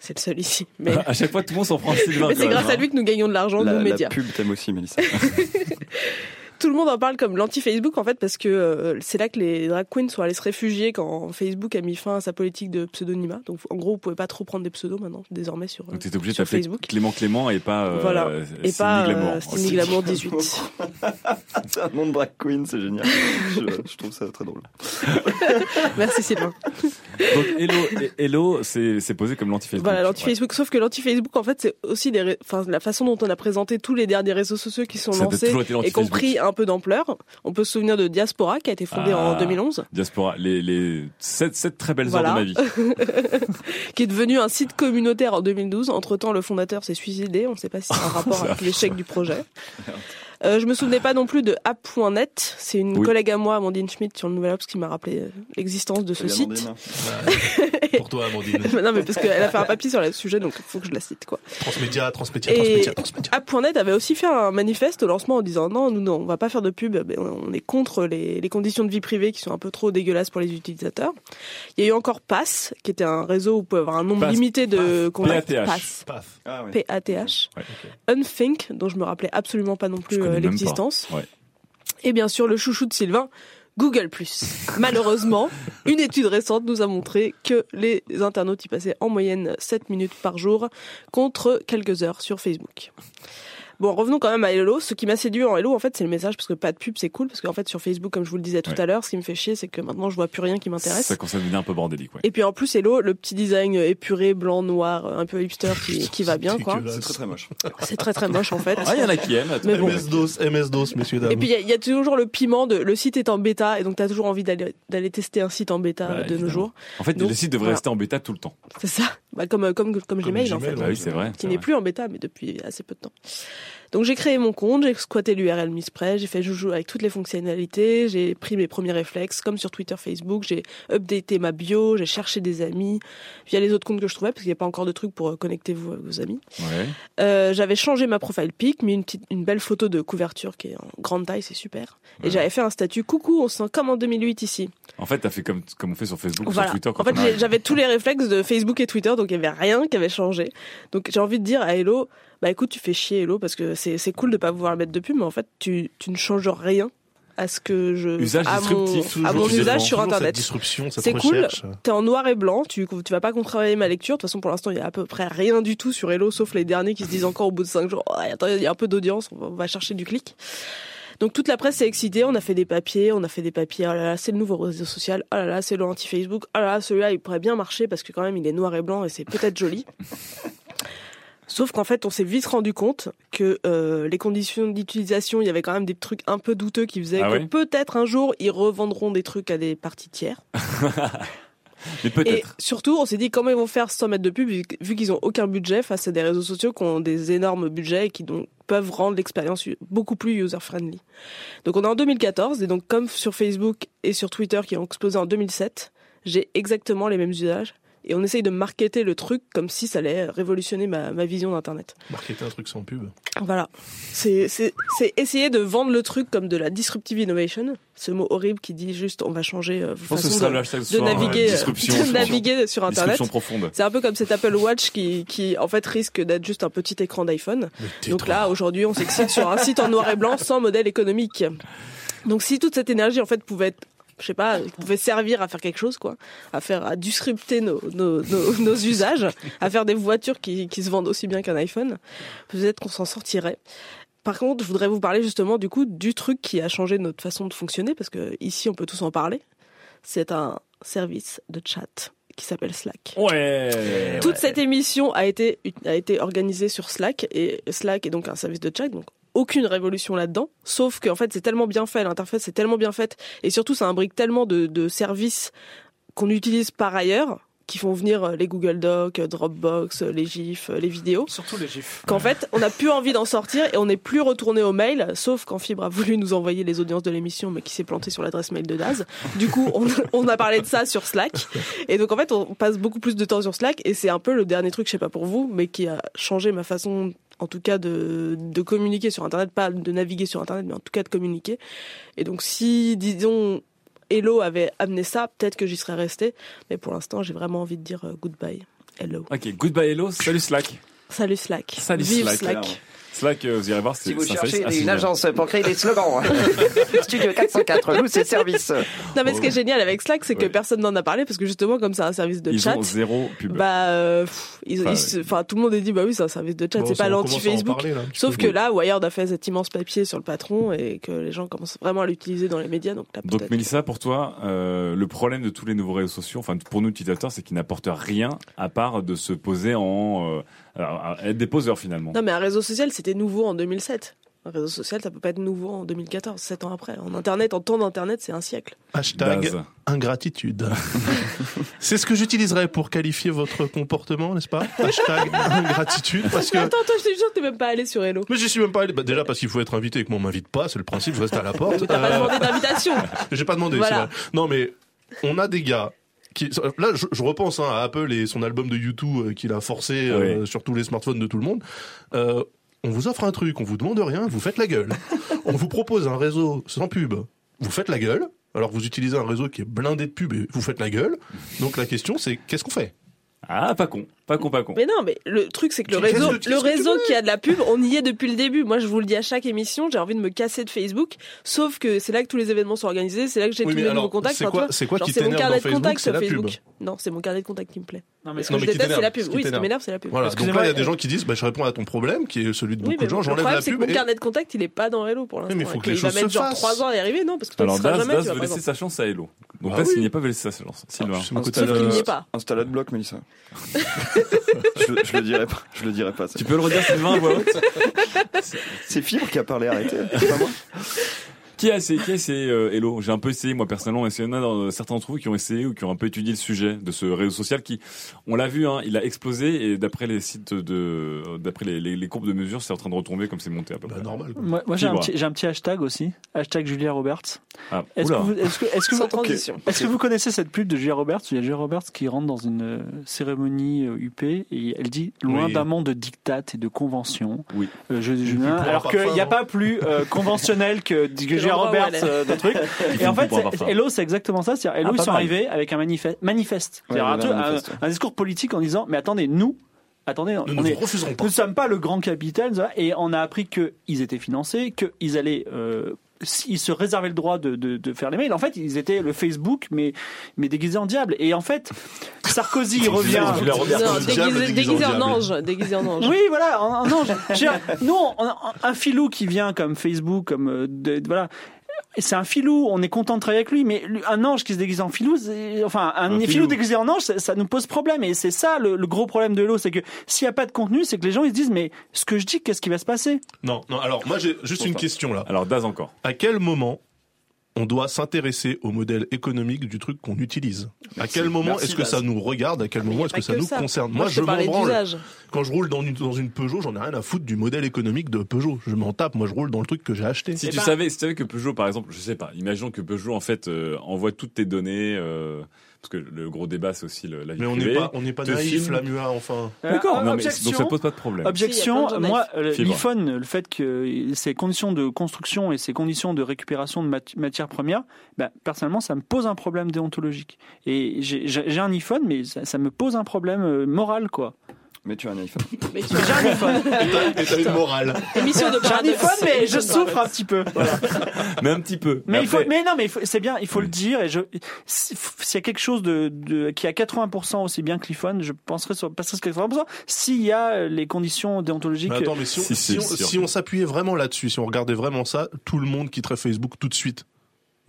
C'est le seul ici. Mais, À chaque fois, tout le monde s'en prend Sylvain. mais c'est grâce hein. à lui que nous gagnons de l'argent, La, nous, la médias. pub t'aime aussi, Mélissa. Tout le monde en parle comme l'anti-Facebook, en fait, parce que euh, c'est là que les drag queens sont allés se réfugier quand Facebook a mis fin à sa politique de pseudonymat. Donc, en gros, vous pouvez pas trop prendre des pseudos maintenant, désormais, sur, euh, Donc t'étais obligé de sur t'appeler Facebook. Clément Clément et pas euh, Voilà. Et Cindy pas euh, Cindy Glamour 18. c'est un nom de drag queen, c'est génial. Je, je trouve ça très drôle. Merci Sylvain. Donc Hello, Hello, c'est posé comme l'anti-Facebook. Voilà, l'anti-Facebook. Sauf que l'anti-Facebook, en fait, c'est aussi des enfin, la façon dont on a présenté tous les derniers réseaux sociaux qui sont Ça lancés et qui ont l'anti-Facebook. pris un peu d'ampleur. On peut se souvenir de Diaspora, qui a été fondé en Ah. 2011, Diaspora, les, les sept, sept très belles Voilà. heures de ma vie. qui est devenu un site communautaire en 2012. Entre-temps, le fondateur s'est suicidé. On ne sait pas si c'est un rapport avec l'échec du projet. Euh, je me souvenais pas non plus de app.net. C'est une Oui. collègue à moi, Amandine Schmidt, sur le Nouvel Obs, qui m'a rappelé euh, l'existence de ce site. Amandine. Pour toi, Amandine. non, mais parce qu'elle a fait un papier sur le sujet, donc il faut que je la cite, quoi. Transmédia, transmédia, Et transmédia, transmédia. App.net avait aussi fait un manifeste au lancement en disant non, nous, non, on va pas faire de pub, on est contre les, les conditions de vie privée qui sont un peu trop dégueulasses pour les utilisateurs. Il y a eu encore Pass, qui était un réseau où vous pouvez avoir un nombre Pass. limité de contacts. PATH. Pass. Ah. P-A-T-H. Ouais. Unthink, dont je me rappelais absolument pas non plus euh, l'existence. Ouais. Et bien sûr, le chouchou de Sylvain, Google+. Malheureusement, une étude récente nous a montré que les internautes y passaient en moyenne 7 minutes par jour contre quelques heures sur Facebook. Bon, revenons quand même à Hello. Ce qui m'a séduit en Hello, en fait, c'est le message, parce que pas de pub, c'est cool, parce qu'en fait, sur Facebook, comme je vous le disais tout Ouais. à l'heure, ce qui me fait chier, c'est que maintenant, je vois plus rien qui m'intéresse. Ça commence à devenir un peu bordélique. Ouais. Et puis en plus, Hello, le petit design épuré, blanc, noir, un peu hipster qui, qui va bien, quoi. C'est très très moche. C'est très très moche, en fait. Ah, il y en a qui aiment. Mais bon. MS-DOS, MS-DOS, messieurs, dames. Et puis il y a- il y, a toujours le piment de le site est en bêta et donc tu as toujours envie d'aller d'aller tester un site en bêta Bah, de nos jours. En fait, Donc, le site devrait voilà. rester en bêta tout le temps. C'est ça. Bah, comme euh, comme comme Gmail, en fait, Bah oui, c'est vrai. qui n'est plus en bêta mais depuis assez peu de temps. Donc j'ai créé mon compte, j'ai squatté l'URL Mispress, j'ai fait joujou avec toutes les fonctionnalités, j'ai pris mes premiers réflexes comme sur Twitter, Facebook, j'ai updaté ma bio, j'ai cherché des amis via les autres comptes que je trouvais parce qu'il n'y a pas encore de trucs pour euh, connecter vos, vos amis. Ouais. Euh, j'avais changé ma profile pic, mis une petite, une belle photo de couverture qui est en grande taille, c'est super. Et j'avais fait un statut coucou, on se sent comme en 2008 ici. En fait, t'as fait comme, comme on fait sur Facebook ou sur Twitter. Quand En fait, j'avais tous les réflexes de Facebook et Twitter, donc il y avait rien qui avait changé. Donc j'ai envie de dire à Hello, bah écoute, tu fais chier Hello parce que c'est cool de pas pouvoir le mettre de pub, mais en fait, tu, tu ne changes rien à ce que je Usage à mon, à mon usage sur internet. C'est cool. T'es en noir et blanc, tu tu vas pas contrôler ma lecture. De toute façon, pour l'instant, il y a à peu près rien du tout sur Hello, sauf les derniers qui se disent encore au bout de cinq jours, Oh, attends, il y a un peu d'audience, on va, chercher du clic. Donc toute la presse s'est excitée, on a fait des papiers, on a fait des papiers, oh là là, c'est le nouveau réseau social, oh là là, c'est le anti-Facebook, oh là là, celui-là, il pourrait bien marcher parce que quand même, il est noir et blanc et c'est peut-être joli. Sauf qu'en fait, on s'est vite rendu compte que euh, les conditions d'utilisation, il y avait quand même des trucs un peu douteux qui faisaient Ah que peut-être un jour, ils revendront des trucs à des parties tiers. Mais Et surtout, on s'est dit comment ils vont faire sans mettre de pub, vu vu qu'ils ont aucun budget face à des réseaux sociaux qui ont des énormes budgets et qui donc peuvent rendre l'expérience beaucoup plus user-friendly. Donc on est en 2014, et donc comme sur Facebook et sur Twitter qui ont explosé en 2007, j'ai exactement les mêmes usages. Et on essaye de marketer le truc comme si ça allait révolutionner ma, ma vision d'Internet. Marketer un truc sans pub. Voilà. C'est essayer de vendre le truc comme de la disruptive innovation, ce mot horrible qui dit juste on va changer euh, façon de, ce de soir, naviguer, euh, de naviguer sur Internet. C'est un peu comme cet Apple Watch qui, qui en fait risque d'être juste un petit écran d'iPhone. Donc là, aujourd'hui, on s'excite sur un site en noir et blanc sans modèle économique. Donc si toute cette énergie en fait pouvait être je sais pas, pouvait servir à faire quelque chose, quoi, à faire, à disrupter nos, nos, nos, nos usages, à faire des voitures qui, qui se vendent aussi bien qu'un iPhone. Peut-être qu'on s'en sortirait. par contre, je voudrais vous parler justement du coup du truc qui a changé notre façon de fonctionner parce que ici on peut tous en parler. C'est un service de chat qui s'appelle Slack. Ouais. Toute cette émission a été a été organisée sur Slack et Slack est donc un service de chat donc aucune révolution là-dedans, sauf qu'en fait c'est tellement bien fait, l'interface est tellement bien faite et surtout ça imbrique tellement de, de services qu'on utilise par ailleurs qui font venir euh, les Google Docs, euh, Dropbox, euh, les GIFs, les vidéos. Surtout les gifs. Qu'en fait, on n'a plus envie d'en sortir et on n'est plus retourné au mail, sauf quand Fibre a voulu nous envoyer les audiences de l'émission, mais qui s'est planté sur l'adresse mail de Daz. Du coup, on, on a parlé de ça sur Slack. Et donc, en fait, on passe beaucoup plus de temps sur Slack et c'est un peu le dernier truc, je sais pas pour vous, mais qui a changé ma façon en tout cas de, de communiquer sur Internet, pas de naviguer sur Internet, mais en tout cas de communiquer. Et donc si, disons, Hello avait amené ça, peut-être que j'y serais resté. Mais pour l'instant, j'ai vraiment envie de dire euh, goodbye. Hello. Ok, goodbye hello, salut Slack. Salut Slack. Salut Vive Slack. Slack. Slack, euh, vous irez voir, c'est Si vous cherchez une agence pour créer des slogans, Studio 404, nous c'est service. Non, mais ce qui est génial avec Slack, c'est que Ouais. personne n'en a parlé parce que justement, comme c'est un service de Ils chat. ont zéro pub. Bah, euh, pff, ils, Enfin, ils tout le monde a dit, bah oui, c'est un service de chat, Bon, c'est pas l'anti-Facebook. Sauf que là, Wired a fait cet immense papier sur le patron et que les gens commencent vraiment à l'utiliser dans les médias. Donc, là, Donc. Mélissa, pour toi, euh, le problème de tous les nouveaux réseaux sociaux, enfin pour nous utilisateurs, c'est qu'ils n'apportent rien à part de se poser en euh, à être des poseurs finalement. Non, mais un réseau social, c'était nouveau en 2007. Un réseau social, ça peut pas être nouveau en 2014, 7 ans après. En Internet, en temps d'Internet, c'est un siècle. Hashtag ingratitude. C'est ce que j'utiliserais pour qualifier votre comportement, n'est-ce pas? Hashtag ingratitude. Parce que. Attends, toi, je te jure, t'es même pas allé sur Hello. Mais j'y suis même pas allé. Bah, déjà parce qu'il faut être invité et que moi on m'invite pas, c'est le principe, je reste à la porte. Mais t'as pas Euh, demandé d'invitation. J'ai pas demandé, Voilà. c'est vrai. Non, mais on a des gars. Qui, là, je, je repense hein, à Apple et son album de YouTube euh, qu'il a forcé euh, Oui. sur tous les smartphones de tout le monde. Euh, on vous offre un truc, on vous demande rien, vous faites la gueule. on vous propose un réseau sans pub, vous faites la gueule. Alors vous utilisez un réseau qui est blindé de pub et vous faites la gueule. Donc la question c'est qu'est-ce qu'on fait? Ah, pas con, pas con, pas con. Mais non, mais le truc, c'est que le réseau, le réseau qui a de la pub, on y est depuis le début. Moi, je vous le dis à chaque émission, j'ai envie de me casser de Facebook. Sauf que c'est là que tous les événements sont organisés, c'est là que j'ai Oui, tous alors, nouveaux contacts. c'est quoi- c'est quoi genre, qui t'énerve carnet dans Facebook, c'est la pub. Non, c'est mon carnet de contacts qui me plaît. Non, mais Ce que Non, je déteste, c'est la pub. Oui, ce qui m'énerve, c'est la pub. Voilà. Donc là il y a des gens qui disent bah, je réponds à ton problème qui est celui de beaucoup de gens. J'enlève la problème, c'est que pub. mon et- carnet de contact, il est pas dans Hello pour l'instant. mais faut Et que les il choses se mettre genre fassent. 3 ans à y arriver, non Parce que Alors seras Daz, Daz veut laisser sa chance à Hello. Donc Ah là, oui. s'il n'y a pas, veut laisser sa chance. Sylvain. C'est mon côté Sauf qu'il n'y euh, est pas. Install Adblock, Mélissa. Je, je le dirai pas. Je le dirai pas. Tu peux le redire Sylvain à voix haute? C'est Fibre qui a parlé. Pas moi? Qui a essayé, qui a essayé euh, Hello? J'ai un peu essayé moi personnellement. Est-ce qu'il y en a dans- certains d'entre vous qui ont essayé ou qui ont un peu étudié le sujet de ce réseau social qui, on l'a vu, hein, il a explosé et d'après les sites de, d'après les, les, les courbes de mesure, c'est en train de retomber comme c'est monté à peu Bah, près. normal. quoi. Moi, moi, j'ai un, petit- j'ai un petit hashtag aussi. Hashtag Julia Roberts. Ah, Est-ce que, vous, est-ce que, est-ce que Sans vous- transition. Est-ce que vous connaissez cette pub de Julia Roberts? Il y a Julia Roberts qui rentre dans une euh, cérémonie euh, UP et elle dit loin Oui. d'un monde de dictats et de conventions. Oui. Euh, je, je- alors qu'il n'y a pas plus euh, conventionnel que, que Julia Roberts euh, de trucs. Et en fait. Hello, c'est exactement ça. C'est-à-dire, Hello, Ah, ils sont mal. arrivés avec un manifeste. manifeste. Ouais, C'est-à-dire un, discours politique en disant mais attendez, nous, attendez, Nous on ne est, vous refuserons pas. nous ne sommes pas le grand capital, et on a appris qu'ils étaient financés, qu'ils allaient, euh, ils se réservaient le droit de, de, de faire les mails. En fait, ils étaient le Facebook, mais, mais déguisés en diable. Et en fait, Sarkozy il revient. Déguisé, déguisé en ange. Déguisé en ange. Oui, voilà, en, en ange. Je veux dire, Nous, on un filou qui vient comme Facebook, comme euh, de- voilà. C'est un filou, on est content de travailler avec lui, mais un ange qui se déguise en filou, enfin un, Un filou. filou. déguisé en ange, ça, ça nous pose problème. Et c'est ça le, le gros problème de l'eau, c'est que s'il n'y a pas de contenu, c'est que les gens ils se disent mais ce que je dis, qu'est-ce qui va se passer? Non, non. Alors moi j'ai juste une pas. question là. Alors Daz encore. À quel moment on doit s'intéresser au modèle économique du truc qu'on utilise À quel moment est-ce que ça nous regarde À quel moment est-ce que ça nous ça. concerne Moi, Moi, je m'en branle. Quand je roule dans une, dans une Peugeot, j'en ai rien à foutre du modèle économique de Peugeot. Je m'en tape. Moi, je roule dans le truc que j'ai acheté. Si Eh tu ben- savais, si tu savais que Peugeot, par exemple, je sais pas, imaginons que Peugeot en fait euh, envoie toutes tes données, euh, parce que le gros débat c'est aussi le, la vie Mais on privée. n'est pas, on n'est pas naïf, la MUA, enfin. D'accord. Euh, non, mais objection. donc ça pose pas de problème. Objection, Si, de moi, euh, l'iPhone, le fait que ces conditions de construction et ces conditions de récupération de mat- matières premières, ben, personnellement, ça me pose un problème déontologique. Et j'ai un iPhone, mais ça, ça me pose un problème euh, moral, quoi. Mais tu as un iPhone. Mais tu J'ai un iPhone. Et t'as une morale. émission de J'ai un paradoxe. iPhone, mais je souffre un petit peu. Voilà. Mais un petit peu. Mais il faut, mais non, mais c'est bien, il faut le dire. Et je, si- s'il y a quelque chose de, de qui a 80% aussi bien que l'iPhone, je penserais sur passerait sur 80%. S'il y a les conditions déontologiques. Mais attends, mais si on, Si, si si, on- sûr. si on s'appuyait vraiment là-dessus, si on regardait vraiment ça, tout le monde quitterait Facebook tout de suite.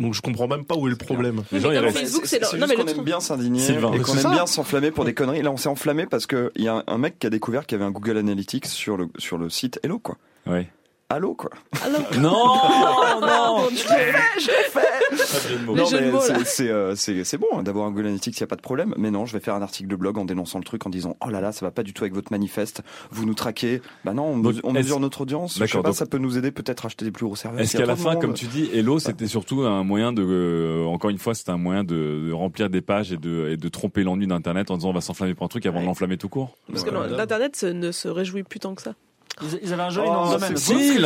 Donc je comprends même pas où est le problème. Les gens, mais ils comme restent. Facebook, c'est leur- non, mais qu'on aime truc- bien s'indigner et qu'on c'est aime ça. bien s'enflammer pour des conneries. Là, on s'est enflammé parce qu'il y a un, un mec qui a découvert qu'il y avait un Google Analytics sur le, sur le site Hello, quoi. Ouais. Allô, quoi. Non, non. Je l'ai fait, je l'ai fait. De de de c'est- euh, c'est bon hein, d'avoir un Google Analytics, il n'y a pas de problème. Mais non, je vais faire un article de blog en dénonçant le truc, en disant oh là là, ça va pas du tout avec votre manifeste. Vous nous traquez. Bah non, on, Donc, on est-ce- mesure notre audience. Je sais D'accord, pas, donc- ça peut nous aider peut-être à acheter des plus gros serveurs. Est-ce qu'à la de fin, monde. comme tu dis, Hello, c'était surtout un moyen de, euh, encore une fois, c'était un moyen de, de remplir des pages et de, et de tromper l'ennui d'Internet en disant on va s'enflammer pour un truc avant de Ouais. l'enflammer tout court. Parce que l'internet ne se réjouit plus tant que ça. Ils, ils avaient un joli Oh, nom de domaine. Si,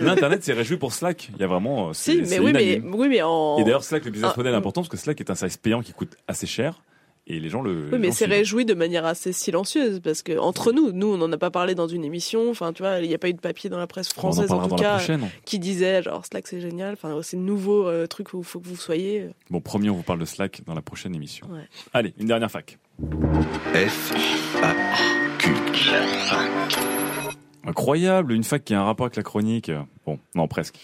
l'Internet s'est réjoui pour Slack. Il y a vraiment, euh, Si, mais oui, mais oui, mais en. Et d'ailleurs, Slack, le business Ah, model est mm. important parce que Slack est un service payant qui coûte assez cher et les gens le. Oui, mais c'est réjoui de manière assez silencieuse parce que entre nous, nous, on n'en a pas parlé dans une émission. Enfin, tu vois, il n'y a pas eu de papier dans la presse On en française en parlera tout dans la cas prochaine. qui disait genre Slack c'est génial. Enfin, c'est le nouveau euh, truc où il faut que vous soyez. Bon, premier, on vous parle de Slack dans la prochaine émission. Ouais. Allez, une dernière fac. F, A, Q. Incroyable, une fac qui a un rapport avec la chronique. Bon, non, presque.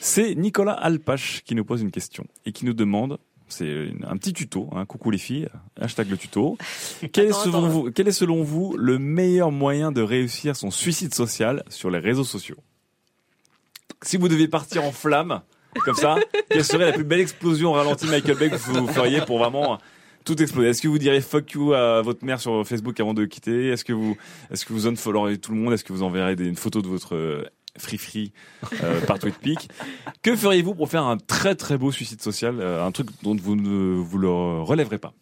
C'est Nicolas Alpache qui nous pose une question et qui nous demande, c'est un petit tuto, hein, coucou les filles, hashtag le tuto. Quel, est selon attends. vous, quel est selon vous le meilleur moyen de réussir son suicide social sur les réseaux sociaux? Si vous deviez partir en flamme, comme ça, quelle serait la plus belle explosion au ralenti Michael Bay que vous feriez pour vraiment tout exploser Est-ce que vous diriez fuck you à votre mère sur Facebook avant de quitter? Est-ce que vous, est-ce que vous unfolloweriez tout le monde? Est-ce que vous enverrez des, une photo de votre euh, free free euh, par TweetPic Que feriez-vous pour faire un très très beau suicide social, euh, un truc dont vous ne vous le relèverez pas?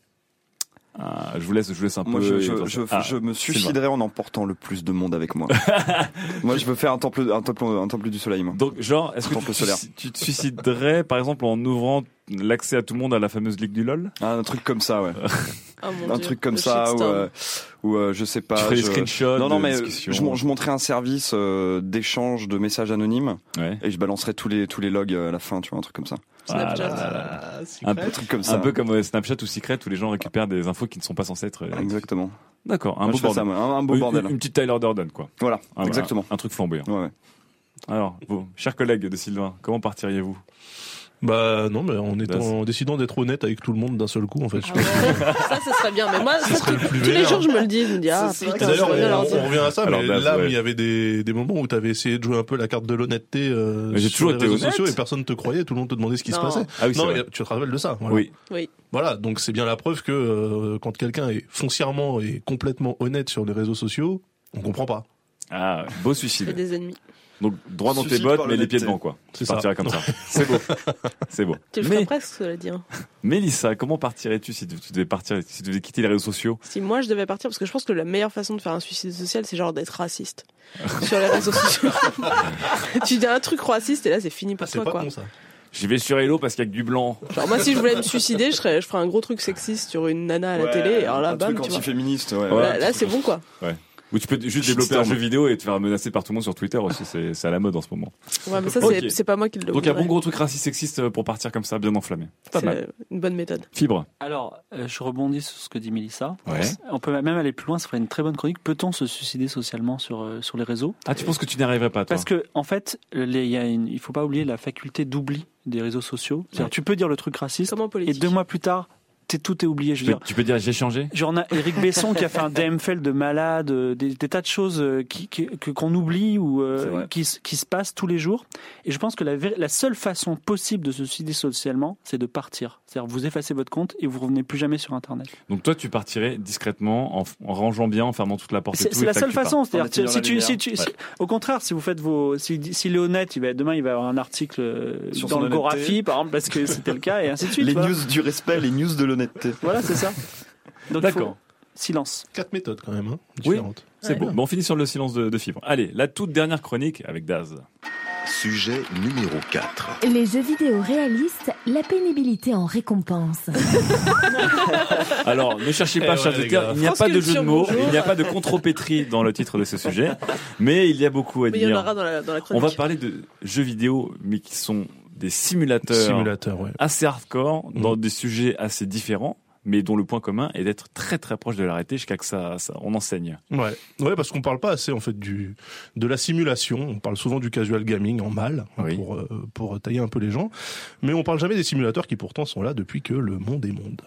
Ah, Je vous laisse, je vous laisse un Moi, peu. je, je, je, Ah, je me Sylvain. suiciderais en emportant le plus de monde avec moi. moi, je veux faire un temple, un temple, un temple du soleil, moi. Donc, genre, est-ce que tu te suiciderais, par exemple, en ouvrant l'accès à tout le monde à la fameuse ligue du LOL Ah, un truc comme ça, ouais. Oh, un Dieu, truc comme ça, ou, euh, euh, je sais pas. Tu ferais des je- screenshots Non, non, mais je, je montrais un service euh, d'échange de messages anonymes Ouais. et je balancerais tous les tous les logs à la fin, tu vois, un truc comme ça. Snapchat. Ah, Un peu, Un truc comme ça. un peu comme euh, Snapchat ou Secret où les gens récupèrent des infos qui ne sont pas censées être. euh, Exactement. D'accord, un Moi, beau je ça, bordel. un, un beau Une- bordel. Une, petite Tyler Durden, quoi. Voilà, Ah, voilà, exactement. un truc flamboyant. Ouais, ouais. Alors, vos chers collègues de Sylvain, comment partiriez-vous? Bah non, mais en, étant, Bah, en décidant d'être honnête avec tout le monde d'un seul coup, en fait. je Ah pense que- ouais. ça, ce serait bien. Mais moi, ça, serait le tous- plus tous les jours, je me le dis. Je me dis, ah putain, D'ailleurs, ça on, revient à ça, Alors, mais Daz, là, ouais. il y avait des, des moments où tu avais essayé de jouer un peu la carte de l'honnêteté euh, sur toujours les été réseaux honnête. sociaux et personne ne te croyait, tout le monde te demandait ce qui se passait. Ah oui, c'est non, vrai. mais tu te rappelles de ça. Voilà. Oui. Oui. Voilà, donc c'est bien la preuve que euh, quand quelqu'un est foncièrement et complètement honnête sur les réseaux sociaux, on comprend pas. Ah, beau suicide. des ennemis. Donc, droit dans tes bottes, mais les pieds devant, quoi. Tu partirais comme ça. C'est beau. C'est beau. Tu le ferais Mais, presque, cela dit. hein. Mélissa, comment partirais-tu si tu devais partir, si tu devais quitter les réseaux sociaux? Si moi je devais partir, parce que je pense que la meilleure façon de faire un suicide social, c'est genre d'être raciste sur les réseaux sociaux. tu dis un truc raciste et là c'est fini pour Ah, c'est toi pas quoi. con ça. J'y vais sur Hello parce qu'il y a que du blanc. Genre moi si je voulais me suicider, je, serais, je ferais un gros truc sexiste sur une nana à la Ouais, télé. Et alors là, un bam, truc tu vois. anti-féministe, ouais. Ouais. Là, là, c'est bon quoi. Ou tu peux juste développer un jeu vidéo et te faire menacer par tout le monde sur Twitter aussi. C'est à la mode en ce moment. Ouais, mais ça c'est pas moi qui le Donc, un bon gros truc raciste sexiste pour partir comme ça, bien enflammé. Pas mal. une bonne méthode. Fibre. Alors, euh, je rebondis sur ce que dit Mélissa. Ouais. On peut même aller plus loin, ça ferait une très bonne chronique. Peut-on se suicider socialement sur, euh, sur les réseaux? Ah, tu penses que tu n'y arriverais pas, toi Parce que, en fait, les- il y a une- il faut pas oublier la faculté d'oubli des réseaux sociaux. C'est-à-dire, Ouais. tu peux dire le truc raciste Comment et deux mois plus tard, t'es- tout est oublié. Je tu veux peux, dire, tu peux dire j'ai changé? Genre, on a Eric Besson qui a fait un DMFL de malade, euh, des, des tas de choses euh, qui, que qu'on oublie ou euh, qui, se- qui se passent tous les jours. Et je pense que la, la seule façon possible de se suicider socialement, c'est de partir. C'est-à-dire, vous effacez votre compte et vous revenez plus jamais sur Internet. Donc toi, tu partirais discrètement en, en rangeant bien, en fermant toute la porte C'est la seule tu façon. C'est-à-dire, si tu, si tu, si- au contraire, si vous faites vos, si- s'il est honnête, il va, demain il va avoir un article euh, Sur dans le. Gorafi, par exemple, parce que c'était le cas, et ainsi de suite. Les news du respect, les news de l'honnêteté. Voilà, c'est ça. Donc, D'accord. Silence. Quatre méthodes quand même, hein, Oui. différentes. C'est Ouais. bon. Bon, on finit sur le silence de, de fibre. Allez, la toute dernière chronique avec Daz. Sujet numéro 4. Les jeux vidéo réalistes, la pénibilité en récompense. Alors, ne cherchez pas, Eh chers ouais, gars. il n'y a pas de jeu de mots, bonjour. il n'y a pas de contrepétrie dans le titre de ce sujet, mais il y a beaucoup à Mais il y en dire. aura dans la, dans la On va parler de jeux vidéo, mais qui sont des simulateurs ouais. assez hardcore, dans des sujets assez différents, mais dont le point commun est d'être très très proche de l'arrêté jusqu'à que ça, ça, on enseigne. Ouais, ouais, parce qu'on parle pas assez en fait du de la simulation. On parle souvent du casual gaming en mal hein, Oui. pour euh, pour tailler un peu les gens, mais on parle jamais des simulateurs qui pourtant sont là depuis que le monde est monde.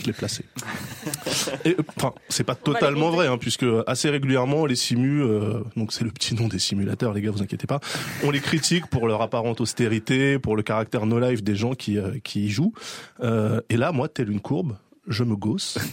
Je l'ai placé. Et euh, enfin, c'est pas totalement vrai, hein, puisque assez régulièrement les simus, euh, donc c'est le petit nom des simulateurs, les gars, vous inquiétez pas, on les critique pour leur apparente austérité, pour le caractère no life des gens qui euh, qui y jouent. Euh, et là, moi, tel une courbe. Je me gausse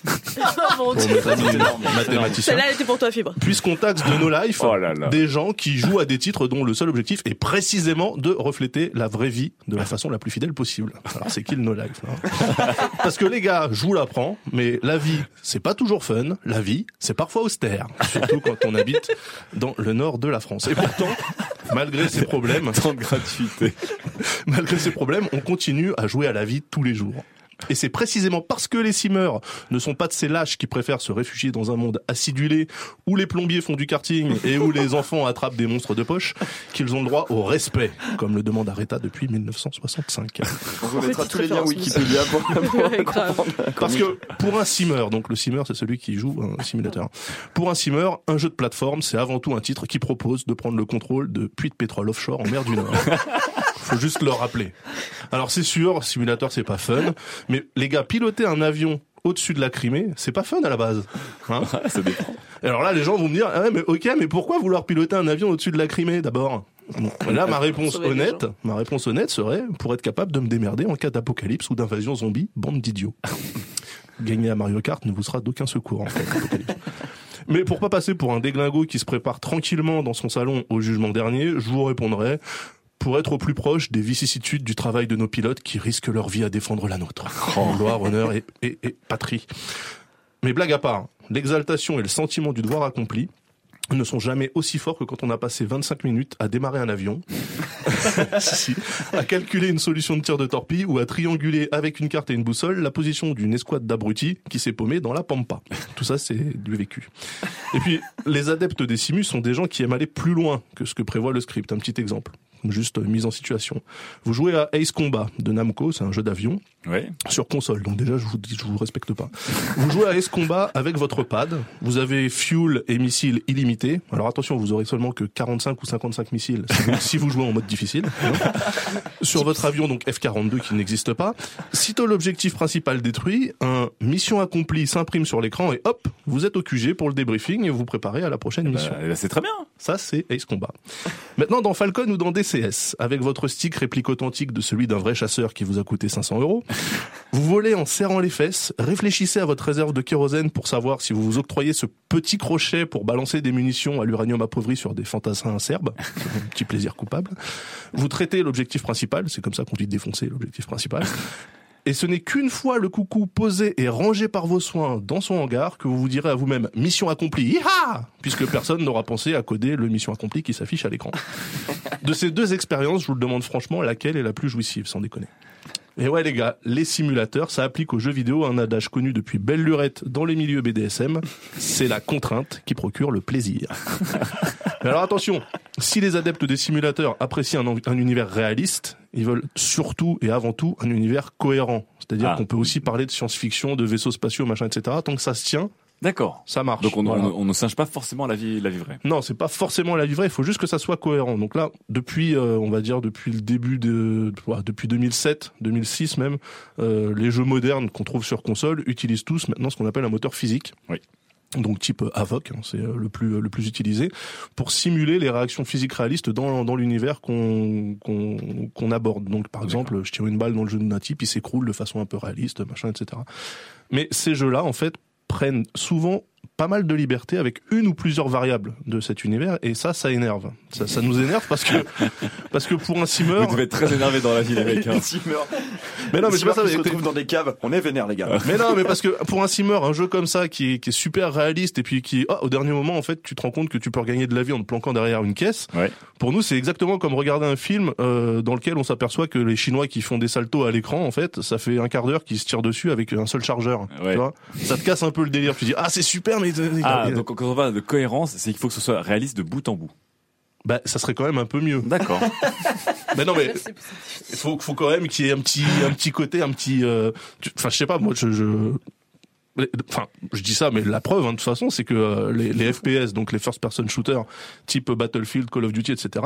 Oh. Celle-là, elle était pour toi, Fibre. Puisqu'on taxe de no life Oh là là. des gens qui jouent à des titres dont le seul objectif est précisément de refléter la vraie vie de la façon la plus fidèle possible. Alors c'est qui le no life hein? Parce que les gars, je vous l'apprends, mais la vie, c'est pas toujours fun. La vie, c'est parfois austère, surtout quand on habite dans le nord de la France. Et pourtant, malgré ces problèmes, Tant de gratuité. malgré ces problèmes, on continue à jouer à la vie tous les jours. Et c'est précisément parce que les simmers ne sont pas de ces lâches qui préfèrent se réfugier dans un monde acidulé où les plombiers font du karting et où les enfants attrapent des monstres de poche qu'ils ont le droit au respect, comme le demande Areta depuis 1965. On vous mettra tous les liens Wikipédia pour. Parce que pour un simmer, donc le simmer c'est celui qui joue un simulateur. Pour un simmer, un jeu de plateforme c'est avant tout un titre qui propose de prendre le contrôle de puits de pétrole offshore en mer du Nord. Faut juste le rappeler. Alors c'est sûr, simulateur c'est pas fun, mais les gars, piloter un avion au-dessus de la Crimée, c'est pas fun à la base. Hein Ça dépend. Et alors là, les gens vont me dire, ah ouais, mais ok, mais pourquoi vouloir piloter un avion au-dessus de la Crimée d'abord? Bon, Là, ma réponse honnête, ma réponse honnête serait pour être capable de me démerder en cas d'apocalypse ou d'invasion zombie, bande d'idiots. Gagner à Mario Kart ne vous sera d'aucun secours en fait. Mais pour pas passer pour un déglingo qui se prépare tranquillement dans son salon au jugement dernier, je vous répondrai pour être au plus proche des vicissitudes du travail de nos pilotes qui risquent leur vie à défendre la nôtre. En gloire, honneur et, et, patrie. Mais blague à part, l'exaltation et le sentiment du devoir accompli ne sont jamais aussi forts que quand on a passé 25 minutes à démarrer un avion, à calculer une solution de tir de torpille ou à trianguler avec une carte et une boussole la position d'une escouade d'abrutis qui s'est paumée dans la pampa. Tout ça, c'est du vécu. Et puis, les adeptes des simus sont des gens qui aiment aller plus loin que ce que prévoit le script. Un petit exemple, juste euh, mise en situation. Vous jouez à Ace Combat de Namco, c'est un jeu d'avion sur console. Donc déjà, je vous dis, je vous respecte pas. Vous jouez à Ace Combat avec votre pad. Vous avez fuel et missiles illimités. Alors attention, vous aurez seulement que 45 ou 55 missiles si vous, si vous jouez en mode difficile. sur votre avion, donc F-42 qui n'existe pas. Sitôt l'objectif principal détruit, un mission accomplie s'imprime sur l'écran et hop, vous êtes au QG pour le débriefing et vous préparez à la prochaine mission. Bah, bah, c'est très bien. Ça, c'est Ace Combat. Maintenant, dans Falcon ou dans Avec votre stick réplique authentique de celui d'un vrai chasseur qui vous a coûté 500 euros, vous volez en serrant les fesses, réfléchissez à votre réserve de kérosène pour savoir si vous vous octroyez ce petit crochet pour balancer des munitions à l'uranium appauvri sur des fantassins serbes, un petit plaisir coupable. Vous traitez l'objectif principal, c'est comme ça qu'on dit défoncer l'objectif principal. Et ce n'est qu'une fois le coucou posé et rangé par vos soins dans son hangar que vous vous direz à vous-même mission accomplie, Hiha puisque personne n'aura pensé à coder le mission accomplie qui s'affiche à l'écran. De ces deux expériences, je vous le demande franchement, laquelle est la plus jouissive, sans déconner? Et ouais les gars, les simulateurs, ça applique aux jeux vidéo un adage connu depuis belle lurette dans les milieux BDSM, c'est la contrainte qui procure le plaisir. Mais alors attention, si les adeptes des simulateurs apprécient un, univers réaliste, ils veulent surtout et avant tout un univers cohérent. C'est-à-dire Ah. qu'on peut aussi parler de science-fiction, de vaisseaux spatiaux, machin, etc. Tant que ça se tient, D'accord. ça marche. Donc on, Voilà. on, on ne singe pas forcément la vie, la vie vraie. Non, c'est pas forcément la vie vraie. Il faut juste que ça soit cohérent. Donc là, depuis, euh, on va dire depuis le début de, depuis 2007, 2006 même, euh, les jeux modernes qu'on trouve sur console utilisent tous maintenant ce qu'on appelle un moteur physique. Oui. Donc type Avoc, hein, c'est euh, le plus le plus utilisé pour simuler les réactions physiques réalistes dans dans l'univers qu'on qu'on aborde. Donc par exemple, je tire une balle dans le jeu de Nati, puis il s'écroule de façon un peu réaliste, machin, etc. Mais ces jeux-là, en fait, prennent souvent pas mal de liberté avec une ou plusieurs variables de cet univers et ça ça énerve. Ça, ça nous énerve parce que parce que pour un simmer Vous devez être très énervé dans la vie, les mecs. hein. Mais non mais c'est pas ça se retrouve dans des caves. On est vénère, les gars. mais non, mais parce que pour un simmer, un jeu comme ça qui est, qui est super réaliste et puis qui, ah, au dernier moment, en fait, tu te rends compte que tu peux regagner de la vie en te planquant derrière une caisse. Ouais. Pour nous, c'est exactement comme regarder un film euh, dans lequel on s'aperçoit que les Chinois qui font des saltos à l'écran, en fait, ça fait un quart d'heure qu'ils se tirent dessus avec un seul chargeur. Ouais. Tu vois ça te casse un peu le délire. Tu dis, ah, c'est super, mais Ah, donc quand on parle de cohérence, c'est qu'il faut que ce soit réaliste de bout en bout. bah, ça serait quand même un peu mieux. D'accord. Mais non, mais il faut, faut quand même qu'il y ait un petit, un petit côté, un petit. euh, Enfin, je sais pas, moi, je. je... Enfin, je dis ça, mais la preuve, hein, de toute façon, c'est que euh, les, les FPS, donc les first-person shooters, type Battlefield, Call of Duty, etc.,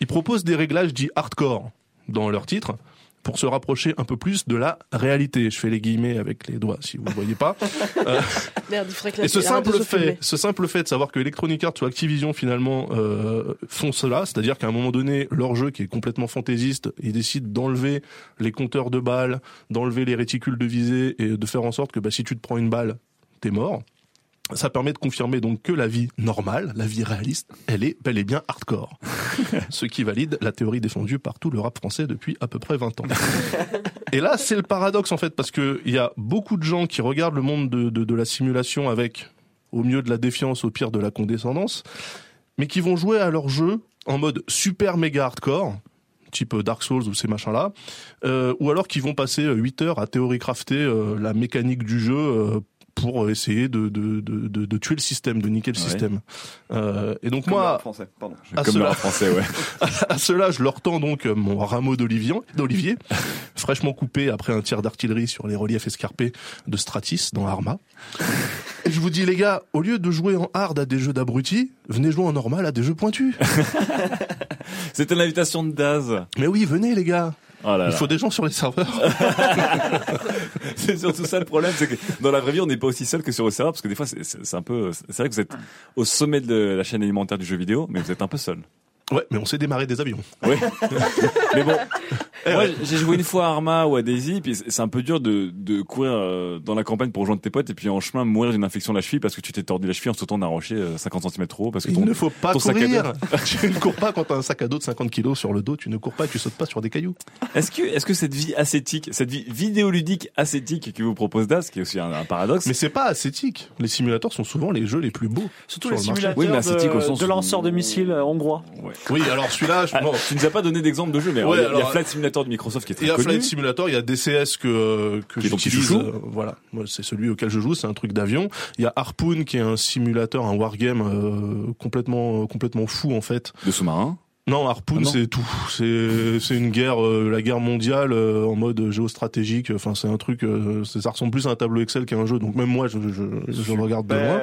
ils proposent des réglages dits hardcore dans leur titre pour se rapprocher un peu plus de la réalité. Je fais les guillemets avec les doigts, si vous ne voyez pas. Euh, Merde, et ce simple fait, ce simple fait de savoir que Electronic Arts ou Activision finalement euh, font cela, c'est-à-dire qu'à un moment donné, leur jeu qui est complètement fantaisiste, ils décident d'enlever les compteurs de balles, d'enlever les réticules de visée et de faire en sorte que bah, si tu te prends une balle, t'es mort. Ça permet de confirmer donc que la vie normale, la vie réaliste, elle est bel et bien hardcore. Ce qui valide la théorie défendue par tout le rap français depuis à peu près 20 ans. Et là, c'est le paradoxe en fait, parce que il y a beaucoup de gens qui regardent le monde de, de, de la simulation avec, au mieux de la défiance, au pire de la condescendance, mais qui vont jouer à leur jeu en mode super méga hardcore, type Dark Souls ou ces machins-là, euh, ou alors qui vont passer 8 heures à théorie crafter euh, la mécanique du jeu euh, pour essayer de, de, de, de, de tuer le système, de niquer le Ouais. système. Euh, et donc Comme le moi, français, pardon. à Comme le cela- français, ouais. à cela, je leur tends donc mon rameau d'olivier, d'olivier, fraîchement coupé après un tir d'artillerie sur les reliefs escarpés de Stratis dans Arma. Et je vous dis, les gars, au lieu de jouer en hard à des jeux d'abrutis, venez jouer en normal à des jeux pointus. C'était l'invitation de Daz. Mais oui, venez, les gars. Oh là Il là. faut des gens sur les serveurs. C'est surtout ça le problème, c'est que dans la vraie vie, on n'est pas aussi seul que sur le serveur, parce que des fois, c'est un peu, c'est vrai que vous êtes au sommet de la chaîne alimentaire du jeu vidéo, mais vous êtes un peu seul. Ouais, mais on sait démarrer des avions. Oui. mais bon, Eh moi, ouais. j'ai joué une fois à Arma ou à Daisy, puis c'est un peu dur de, de courir euh, dans la campagne pour rejoindre tes potes et puis en chemin mourir d'une infection de la cheville parce que tu t'es tordu la cheville en sautant d'un rocher euh, 50 cm trop haut parce que Il ton, ne faut pas ton sac à courir. dos. tu ne cours pas quand t'as un sac à dos de 50 kilos sur le dos. Tu ne cours pas, tu sautes pas sur des cailloux. Est-ce que, est-ce que cette vie ascétique, cette vie vidéoludique ascétique que vous propose Das, qui est aussi un, un paradoxe, Mais c'est pas ascétique. Les simulateurs sont souvent les jeux les plus beaux. Surtout sur les le simulateurs Oui, mais ascétique au de, sens de lanceurs de missiles euh, hongrois. Oui, alors celui-là, je- Ah, bon, tu nous as pas donné d'exemple de jeu, mais alors, Ouais, il y a- il y a alors- Flight Simulator de Microsoft qui est très Il y a connu. Flight Simulator, il y a DCS que que j'utilise. euh, voilà, c'est celui auquel je joue, c'est un truc d'avion. Il y a Harpoon qui est un simulateur, un wargame euh, complètement complètement fou en fait. de sous-marin. Non, Harpoon Ah c'est tout. C'est c'est une guerre, euh, la guerre mondiale euh, en mode géostratégique. Enfin c'est un truc, euh, ça ressemble plus à un tableau Excel qu'à un jeu. Donc même moi je je, je le regarde de loin.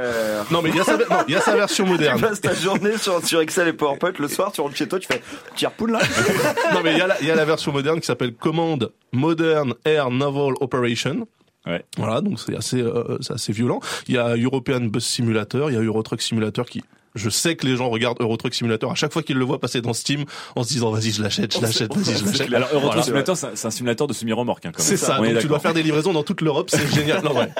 Non mais il y a sa, non, y a sa version Tu moderne. passes ta journée sur, sur Excel et PowerPoint, le soir tu rentres chez toi, tu fais tire poule là non mais il y a la, y a la version moderne qui s'appelle Command Modern Air Naval Operation. Ouais. Voilà, donc c'est assez, euh, c'est assez violent. Il y a European Bus Simulator, il y a Euro Truck Simulator qui je sais que les gens regardent Euro Truck Simulator à chaque fois qu'ils le voient passer dans Steam en se disant vas-y je l'achète, je l'achète, vas-y je l'achète. Alors, Euro Truck. Simulator, c'est un- simulateur de semi-remorque, hein, quand même. C'est ça, donc tu dois faire des livraisons dans toute l'Europe, c'est génial. Non, ouais.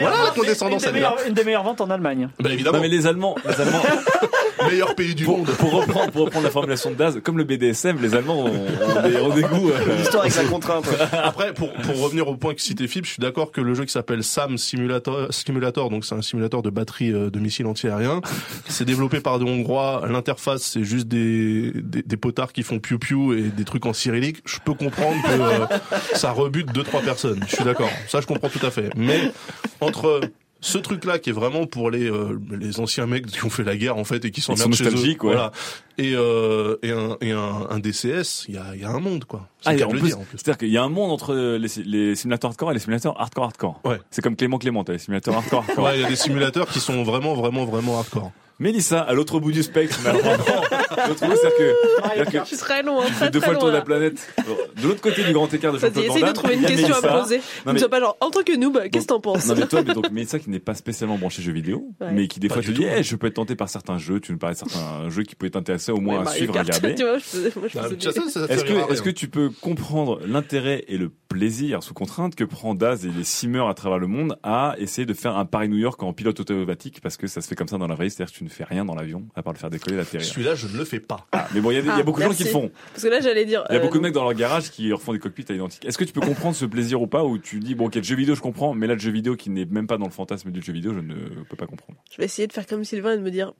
Voilà la condescendance, une, des meilleures, une des meilleures ventes en Allemagne. Bah évidemment, Non, mais les Allemands, les Allemands, meilleur pays du pour, monde. pour reprendre, pour reprendre la formulation de Daz, comme le BDSM, les Allemands ont, ont des, ont des goûts. euh, L'histoire avec la contrainte. Après, pour, pour revenir au point que citait Philippe, je suis d'accord que le jeu qui s'appelle SAM Simulator, Simulator donc c'est un simulateur de batterie euh, de missiles antiaériens, c'est développé par des Hongrois. L'interface, c'est juste des, des, des potards qui font piou-piou et des trucs en cyrillique. Je peux comprendre que euh, ça rebute deux trois personnes. Je suis d'accord. Ça, je comprends tout à fait. Mais entre ce truc-là qui est vraiment pour les euh, les anciens mecs qui ont fait la guerre en fait et qui sont Ils sont chez eux, nostalgiques, ouais. voilà. Et euh, et un et un, un DCS, il y a il y a un monde quoi. C'est Ah, le et cas en de le plus, dire, en plus. c'est-à-dire qu'il y a un monde entre les, les simulateurs hardcore et les simulateurs hardcore hardcore. Ouais. C'est comme Clément Clément, t'as les simulateurs hardcore hardcore. Ouais, il y a des simulateurs qui sont vraiment, vraiment, vraiment hardcore. Mélissa, à l'autre bout du spectre, malheureusement. l'autre bout, c'est-à-dire que, c'est-à-dire que suis très loin, tu très deux fois très le tour de la planète. De l'autre côté du grand écart de Vas-y, Jean-Claude essaye Van de Damme, trouver il une y a question à Mélissa. poser. Non, Ne mais- sois pas genre, en tant que noob, qu'est-ce que t'en penses? Non mais toi, mais donc Mélissa qui n'est pas spécialement branché jeux vidéo, Ouais. mais qui des Pas fois du te dit, tout. Eh, je peux être tenté par certains jeux. Tu nous parlais de certains jeux qui pouvaient t'intéresser au moins Ouais, à Mario suivre, à regarder. tu vois, je faisais, moi, je Ah, faisais tu sais, des- ça, ça fait Est-ce que, est-ce que hein. tu peux comprendre l'intérêt et le plaisir sous contrainte que prend Daz et les simmers à travers le monde à essayer de faire un Paris-New York en pilote automatique parce que ça se fait comme ça dans la vraie vie, c'est-à-dire que tu ne fais rien dans l'avion à part le faire décoller et l'atterrir. Celui-là, je ne le fais pas. Ah, mais bon, il y a, y Ah, beaucoup de gens qui le font. Parce que là, j'allais dire. Il y a euh, beaucoup de non. mecs dans leur garage qui refont des cockpits à l'identique. Est-ce que tu peux comprendre ce plaisir ou pas où tu dis bon, ok, le jeu vidéo, je comprends, mais là, le jeu vidéo qui n'est même pas dans le fantasme du jeu vidéo, je ne peux pas comprendre. Je vais essayer de faire comme Sylvain et de me dire.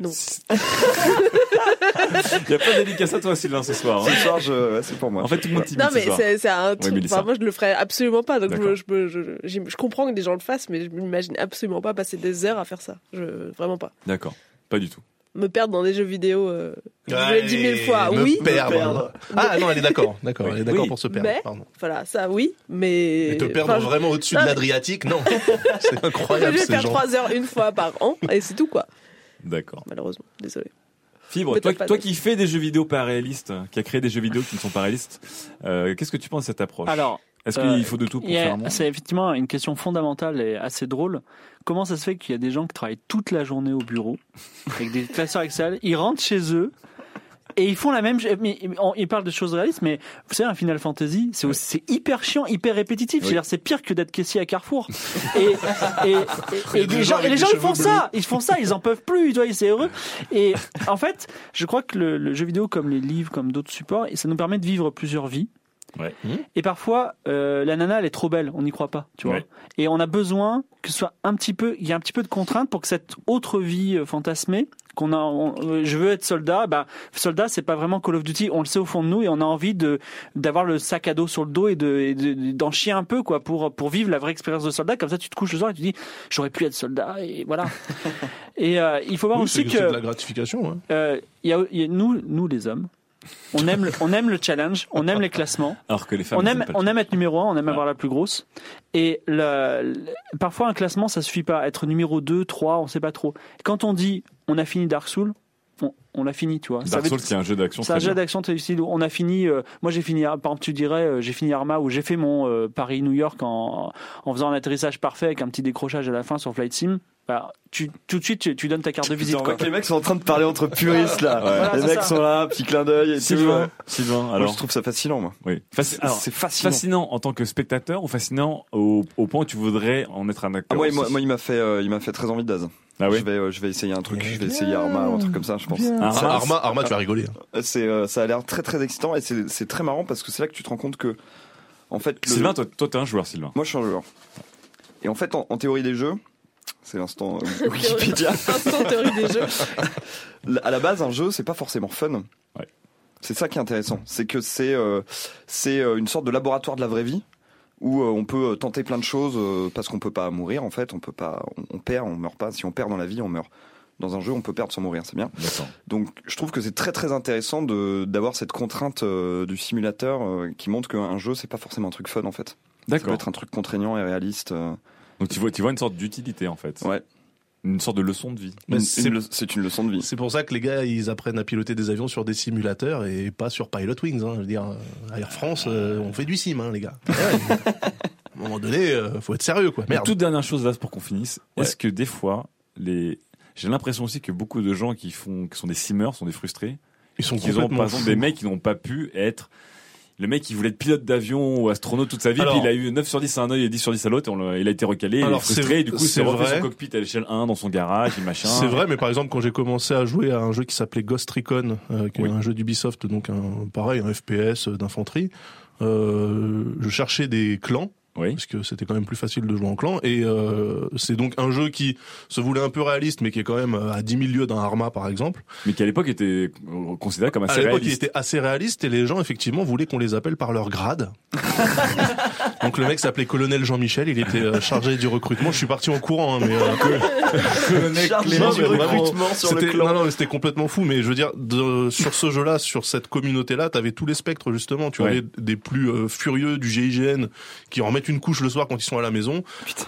Non. Il n'y a pas de dédicace à toi, Sylvain, ce soir. hein. Ce soir, je- ouais, c'est pour moi. En fait, tout le monde t'imite Non, ce mais soir. c'est un truc. Enfin, moi, je le ferais absolument pas. Donc, je, D'accord. me- je, me- je, je- je comprends que des gens le fassent, mais je m'imagine absolument pas passer des heures à faire ça. Je, vraiment pas. D'accord. Pas du tout. Me perdre dans des jeux vidéo. Euh, je vous l'ai dit mille fois. me Oui. perdre. Ah non, elle est d'accord. D'accord, elle est d'accord Oui. pour se perdre. Mais- Pardon. Voilà, ça, oui. Mais. Et te perdre enfin, je- vraiment au-dessus de mais- l'Adriatique, non. C'est Je incroyable vais ces faire. 3 heures une fois par an et c'est tout, quoi. D'accord. Malheureusement. Désolé. Fibre, toi, qui fais des jeux vidéo pas réalistes, qui a créé des jeux vidéo qui ne sont pas réalistes, euh, qu'est-ce que tu penses de cette approche? Alors, Est-ce euh, qu'il faut de tout pour faire un monde? C'est effectivement une question fondamentale et assez drôle. Comment ça se fait qu'il y a des gens qui travaillent toute la journée au bureau avec des classeurs Excel, ils rentrent chez eux et ils font la même. Mais ils parlent de choses réalistes, mais vous savez, un Final Fantasy, c'est aussi- c'est hyper chiant, hyper répétitif. Oui. C'est-à-dire, c'est pire que d'être caissier à Carrefour. Et, les gens les gens, ils font bleus. ça, ils font ça, ils en peuvent plus, tu vois, c'est heureux. Et en fait, je crois que le, le jeu vidéo, comme les livres, comme d'autres supports, ça nous permet de vivre plusieurs vies. Ouais. Et parfois, euh, la nana, elle est trop belle, on n'y croit pas, tu vois. Ouais. Et on a besoin que ce soit un petit peu, il y a un petit peu de contrainte pour que cette autre vie euh, fantasmée, qu'on a, on- je veux être soldat, bah, soldat, c'est pas vraiment Call of Duty, on le sait au fond de nous et on a envie de, d'avoir le sac à dos sur le dos et de, d'en chier un peu, quoi, pour, pour vivre la vraie expérience de soldat. Comme ça, tu te couches le soir et tu dis, j'aurais pu être soldat et voilà. et euh, il faut voir Oui, aussi c'est de que, la gratification. hein. euh, il y a, y a- nous, nous les hommes, on aime, le- on aime le challenge, on aime les classements. Alors que les femmes On aime, on aime être numéro un, on aime Ouais. avoir la plus grosse. Et le, le- parfois, un classement, ça suffit pas. Être numéro 2, 3, on sait pas trop. Quand on dit on a fini Dark Souls, on, on l'a fini, tu vois. Ça Dark veut- Souls, qui est un jeu d'action. c'est un jeu d'action. On a fini. euh, moi, j'ai fini. Par exemple, tu dirais, euh, j'ai fini Arma où j'ai fait mon euh, Paris-New York en, en faisant un atterrissage parfait avec un petit décrochage à la fin sur Flight Sim. Bah, tu, tout de suite, tu, tu donnes ta carte de visite. Quoi. les mecs sont en train de parler entre puristes là. Voilà, les c'est mecs ça. sont là, petit clin d'œil. Sylvain, Sylvain, Moi, alors. je trouve ça fascinant, moi. Oui. Fasc- C'est fascinant. fascinant en tant que spectateur ou fascinant au, au point où tu voudrais en être un Ah, acteur moi, aussi moi, moi, il m'a fait, euh, il m'a fait très envie de Daz. Ah oui je vais, euh, je vais essayer un truc. Eh Je vais essayer Arma ou un truc comme ça, je pense. Ah, Arma, Arma, Arma, tu vas rigoler. hein. C'est, euh, ça a l'air très très excitant et c'est, très marrant parce que c'est là que tu te rends compte que, en fait, le- Sylvain, toi, toi, t'es un joueur, Sylvain. moi, je suis un joueur. Et en fait, en, en théorie des jeux, c'est l'instant euh, Wikipédia. Instant théorie des jeux. à la base, un jeu, c'est pas forcément fun. Ouais. C'est ça qui est intéressant, c'est que c'est euh, c'est euh, une sorte de laboratoire de la vraie vie où euh, on peut tenter plein de choses euh, parce qu'on peut pas mourir en fait, on peut pas, on, on perd, on meurt pas. Si on perd dans la vie, on meurt. Dans un jeu, on peut perdre sans mourir, c'est bien. D'accord. Donc, je trouve que c'est très très intéressant de d'avoir cette contrainte euh, du simulateur euh, qui montre qu'un jeu, c'est pas forcément un truc fun en fait. Ça peut D'accord. être un truc contraignant et réaliste. euh. Donc tu vois, tu vois une sorte d'utilité en fait. Ouais. Une sorte de leçon de vie. C'est- une leçon de vie. C'est pour ça que les gars, ils apprennent à piloter des avions sur des simulateurs et pas sur Pilot Wings. Hein. Je veux dire, à Air France, euh, on fait du sim, hein, les gars. Ouais. à un moment donné, euh, faut être sérieux, quoi. Merde. toute dernière chose là pour qu'on finisse. Ouais. Est-ce que des fois, les, j'ai l'impression aussi que beaucoup de gens qui font, qui sont des simmers, sont des frustrés. Ils sont Ils ont complètement par exemple des mecs qui n'ont pas pu être. Le mec, il voulait être pilote d'avion ou astronaute toute sa vie, Alors- puis il a eu 9 sur 10 à un œil et 10 sur 10 à l'autre, et il a été recalé, il est Alors, frustré, et du coup, c'est refait vrai. son cockpit à l'échelle 1 dans son garage, et machin. C'est vrai, mais par exemple, quand j'ai commencé à jouer à un jeu qui s'appelait Ghost Recon, euh, qui Oui. est un jeu d'Ubisoft, donc un, pareil, un FPS d'infanterie, euh, je cherchais des clans. Oui. Parce que c'était quand même plus facile de jouer en clan. Et euh, c'est donc un jeu qui se voulait un peu réaliste, mais qui est quand même à 10 000 lieues d'un Arma, par exemple. Mais qui à l'époque était euh, considéré comme À assez l'époque, il réaliste. était assez réaliste et les gens, effectivement, voulaient qu'on les appelle par leur grade. Donc le mec s'appelait colonel Jean-Michel, il était euh, chargé du recrutement. Je suis parti en courant, hein, mais euh, Chargé Non, du recrutement sur le c'était- clan. Non, non, mais c'était complètement fou. Mais je veux dire, de- sur ce jeu-là, sur cette communauté-là, t'avais tous les spectres justement. Tu Ouais. avais des plus euh, furieux du GIGN qui en remettent mettre une couche le soir quand ils sont à la maison,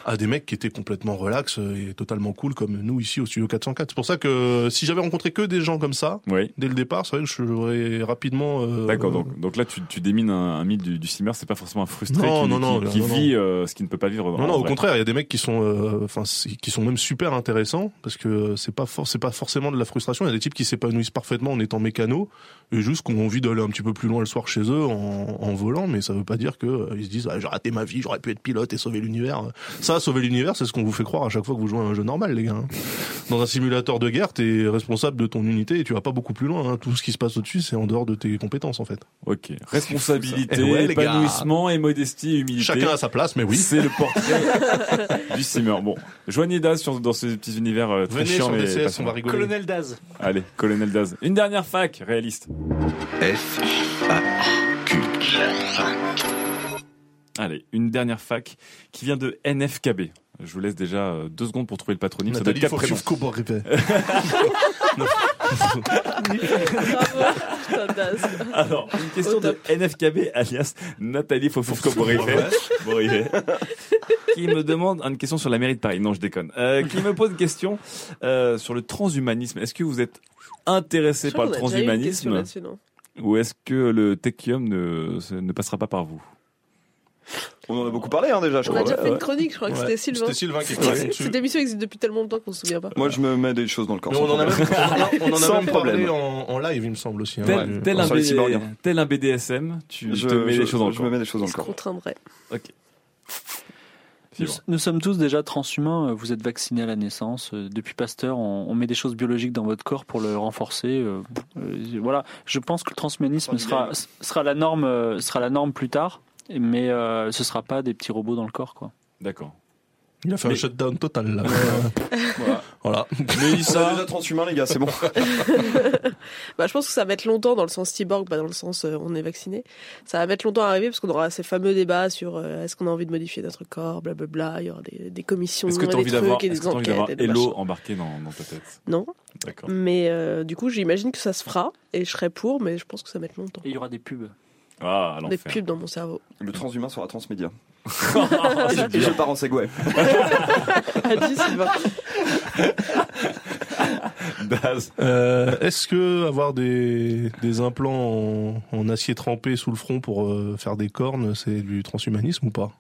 à des mecs qui étaient complètement relax et totalement cool comme nous ici au studio 404. C'est pour ça que si j'avais rencontré que des gens comme ça, Oui. dès le départ, c'est vrai que j'aurais rapidement. euh, D'accord, donc, donc là tu, tu démines un, un mythe du, du c'est pas forcément un frustré Non, qui, non, non, qui, vit euh, ce qu'il ne peut pas vivre. Non, non, au vrai. contraire, il y a des mecs qui sont, euh, enfin, qui sont même super intéressants parce que c'est pas c'est pas forcément de la frustration. Il y a des types qui s'épanouissent parfaitement en étant mécano et juste qui ont envie d'aller un petit peu plus loin le soir chez eux en, en volant, mais ça veut pas dire que euh, ils se disent ah, j'ai raté ma vie, j'aurais pu être pilote et sauver l'univers. Ça, sauver l'univers, c'est ce qu'on vous fait croire à chaque fois que vous jouez à un jeu normal, les gars. hein. Dans un simulateur de guerre, t'es responsable de ton unité et tu vas pas beaucoup plus loin. hein. Tout ce qui se passe au-dessus, c'est en dehors de tes compétences en fait. Ok. Responsabilité, Eh ouais, épanouissement et modestie, humilité. Chacun a sa place, mais oui. C'est le portrait du simmer. Bon, joignez Daz sur, dans ces petits univers euh, très Venez chiants sur DCS, on va rigoler. Colonel Daz. Allez, colonel Daz. Une dernière fac, réaliste. F, Allez, une dernière fac qui vient de NFKB. Je vous laisse déjà euh, deux secondes pour trouver le patronyme. Ça doit être Nathalie quatre prénoms. Alors, une question de NFKB alias Nathalie Fofovko-Borivet. Borivet. qui me demande une question sur la mairie de Paris. Non, je déconne. Euh, qui me pose une question euh, sur le transhumanisme. Est-ce que vous êtes intéressé par le transhumanisme là-dessus, non? ou est-ce que le Techium ne, ne passera pas par vous? On en a beaucoup parlé hein, déjà, je On a crois. déjà fait une chronique, je crois que c'était Sylvain. C'était Sylvain qui. Cette émission existe depuis tellement longtemps qu'on se souvient pas. Moi, je me mets des choses dans le corps. Mais on en a même, on en a Sans même parlé problème. en, en live, il me semble aussi. hein. tel, Ouais. tel, un BD tel BDSM, tu Je, te mets je- les choses dans le je corps. me mets des choses dans On le corps. contraindrait. Ok. Nous, nous sommes tous déjà transhumains. euh, Vous êtes vaccinés à la naissance. euh, Depuis Pasteur, on, on met des choses biologiques dans votre corps pour le renforcer. euh, euh, voilà. Je pense que le transhumanisme sera, sera la norme, sera la norme plus tard, mais euh, ce sera pas des petits robots dans le corps, quoi. D'accord. Il a fait Mais- un shutdown total là. Voilà. voilà. Mais ça, déjà transhumain, les gars, c'est bon. Bah, je pense que ça va mettre longtemps dans le sens cyborg, pas dans le sens euh, on est vacciné. Ça va mettre longtemps à arriver parce qu'on aura ces fameux débats sur euh, est-ce qu'on a envie de modifier notre corps, blablabla. Il y aura des, des commissions, est-ce que tu as des envie d'avoir trucs et est-ce des que t'as envie enquêtes. d'avoir et des Hello embarqué dans, dans ta tête? Non, D'accord. mais euh, du coup j'imagine que ça se fera et je serai pour, mais je pense que ça va mettre longtemps. Et il y aura des pubs. Ah, à Des pubs dans mon cerveau. Le transhumain sera transmédia. Et, je, et je pars en Segway. Daz. Euh, Est-ce que avoir des, des implants en, en acier trempé sous le front pour euh, faire des cornes, c'est du transhumanisme ou pas?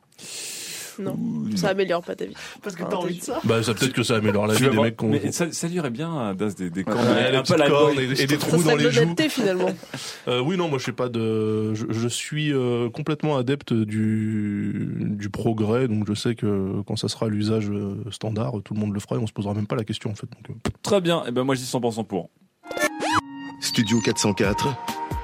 Non, ça améliore pas ta vie. Parce que t'as envie de ça Bah, ça peut-être que ça améliore la vie des mecs qu'on. Mais ça, ça lui irait bien, Daz, des, des cornes. Un peu la et, des trous dans les joues. finalement. Euh, oui, non, moi je suis pas de. Je, suis euh, complètement adepte du du progrès, donc je sais que quand ça sera l'usage euh, standard, tout le monde le fera et on se posera même pas la question en fait. Très bien. Et ben moi je dis 100% pour. Studio 404,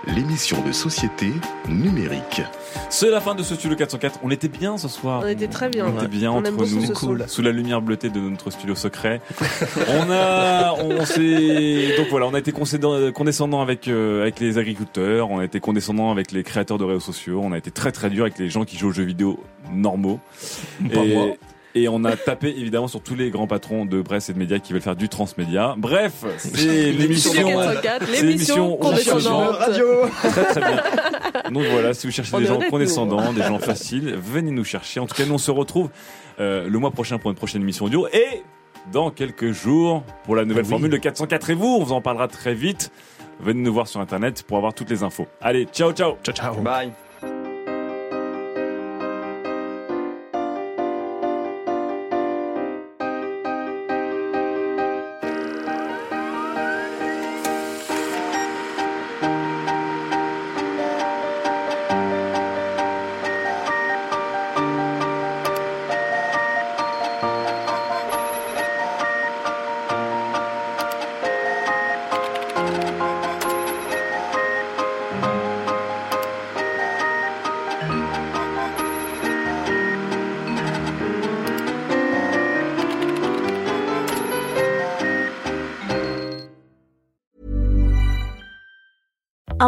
l'émission de société numérique. C'est la fin de ce studio 404. On était bien ce soir. On était très bien. On était bien On entre nous, ce son. sous la lumière bleutée de notre studio secret. on a, on s'est, donc voilà, on a été condescendant avec euh, avec les agriculteurs, on a été condescendant avec les créateurs de réseaux sociaux, on a été très très dur avec les gens qui jouent aux jeux vidéo normaux. Pas moi. Et on a tapé évidemment sur tous les grands patrons de presse et de médias qui veulent faire du transmédia. Bref, c'est l'émission. Studio 404, c'est l'émission condescendante. Radio Très très bien. Donc voilà, si vous cherchez On des gens nous. condescendants, des gens faciles, venez nous chercher. En tout cas, nous on se retrouve euh, le mois prochain pour une prochaine émission audio et dans quelques jours pour la nouvelle Oui. formule de 404 et vous, on vous en parlera très vite. Venez nous voir sur internet pour avoir toutes les infos. Allez, ciao ciao. ciao ciao. Bye.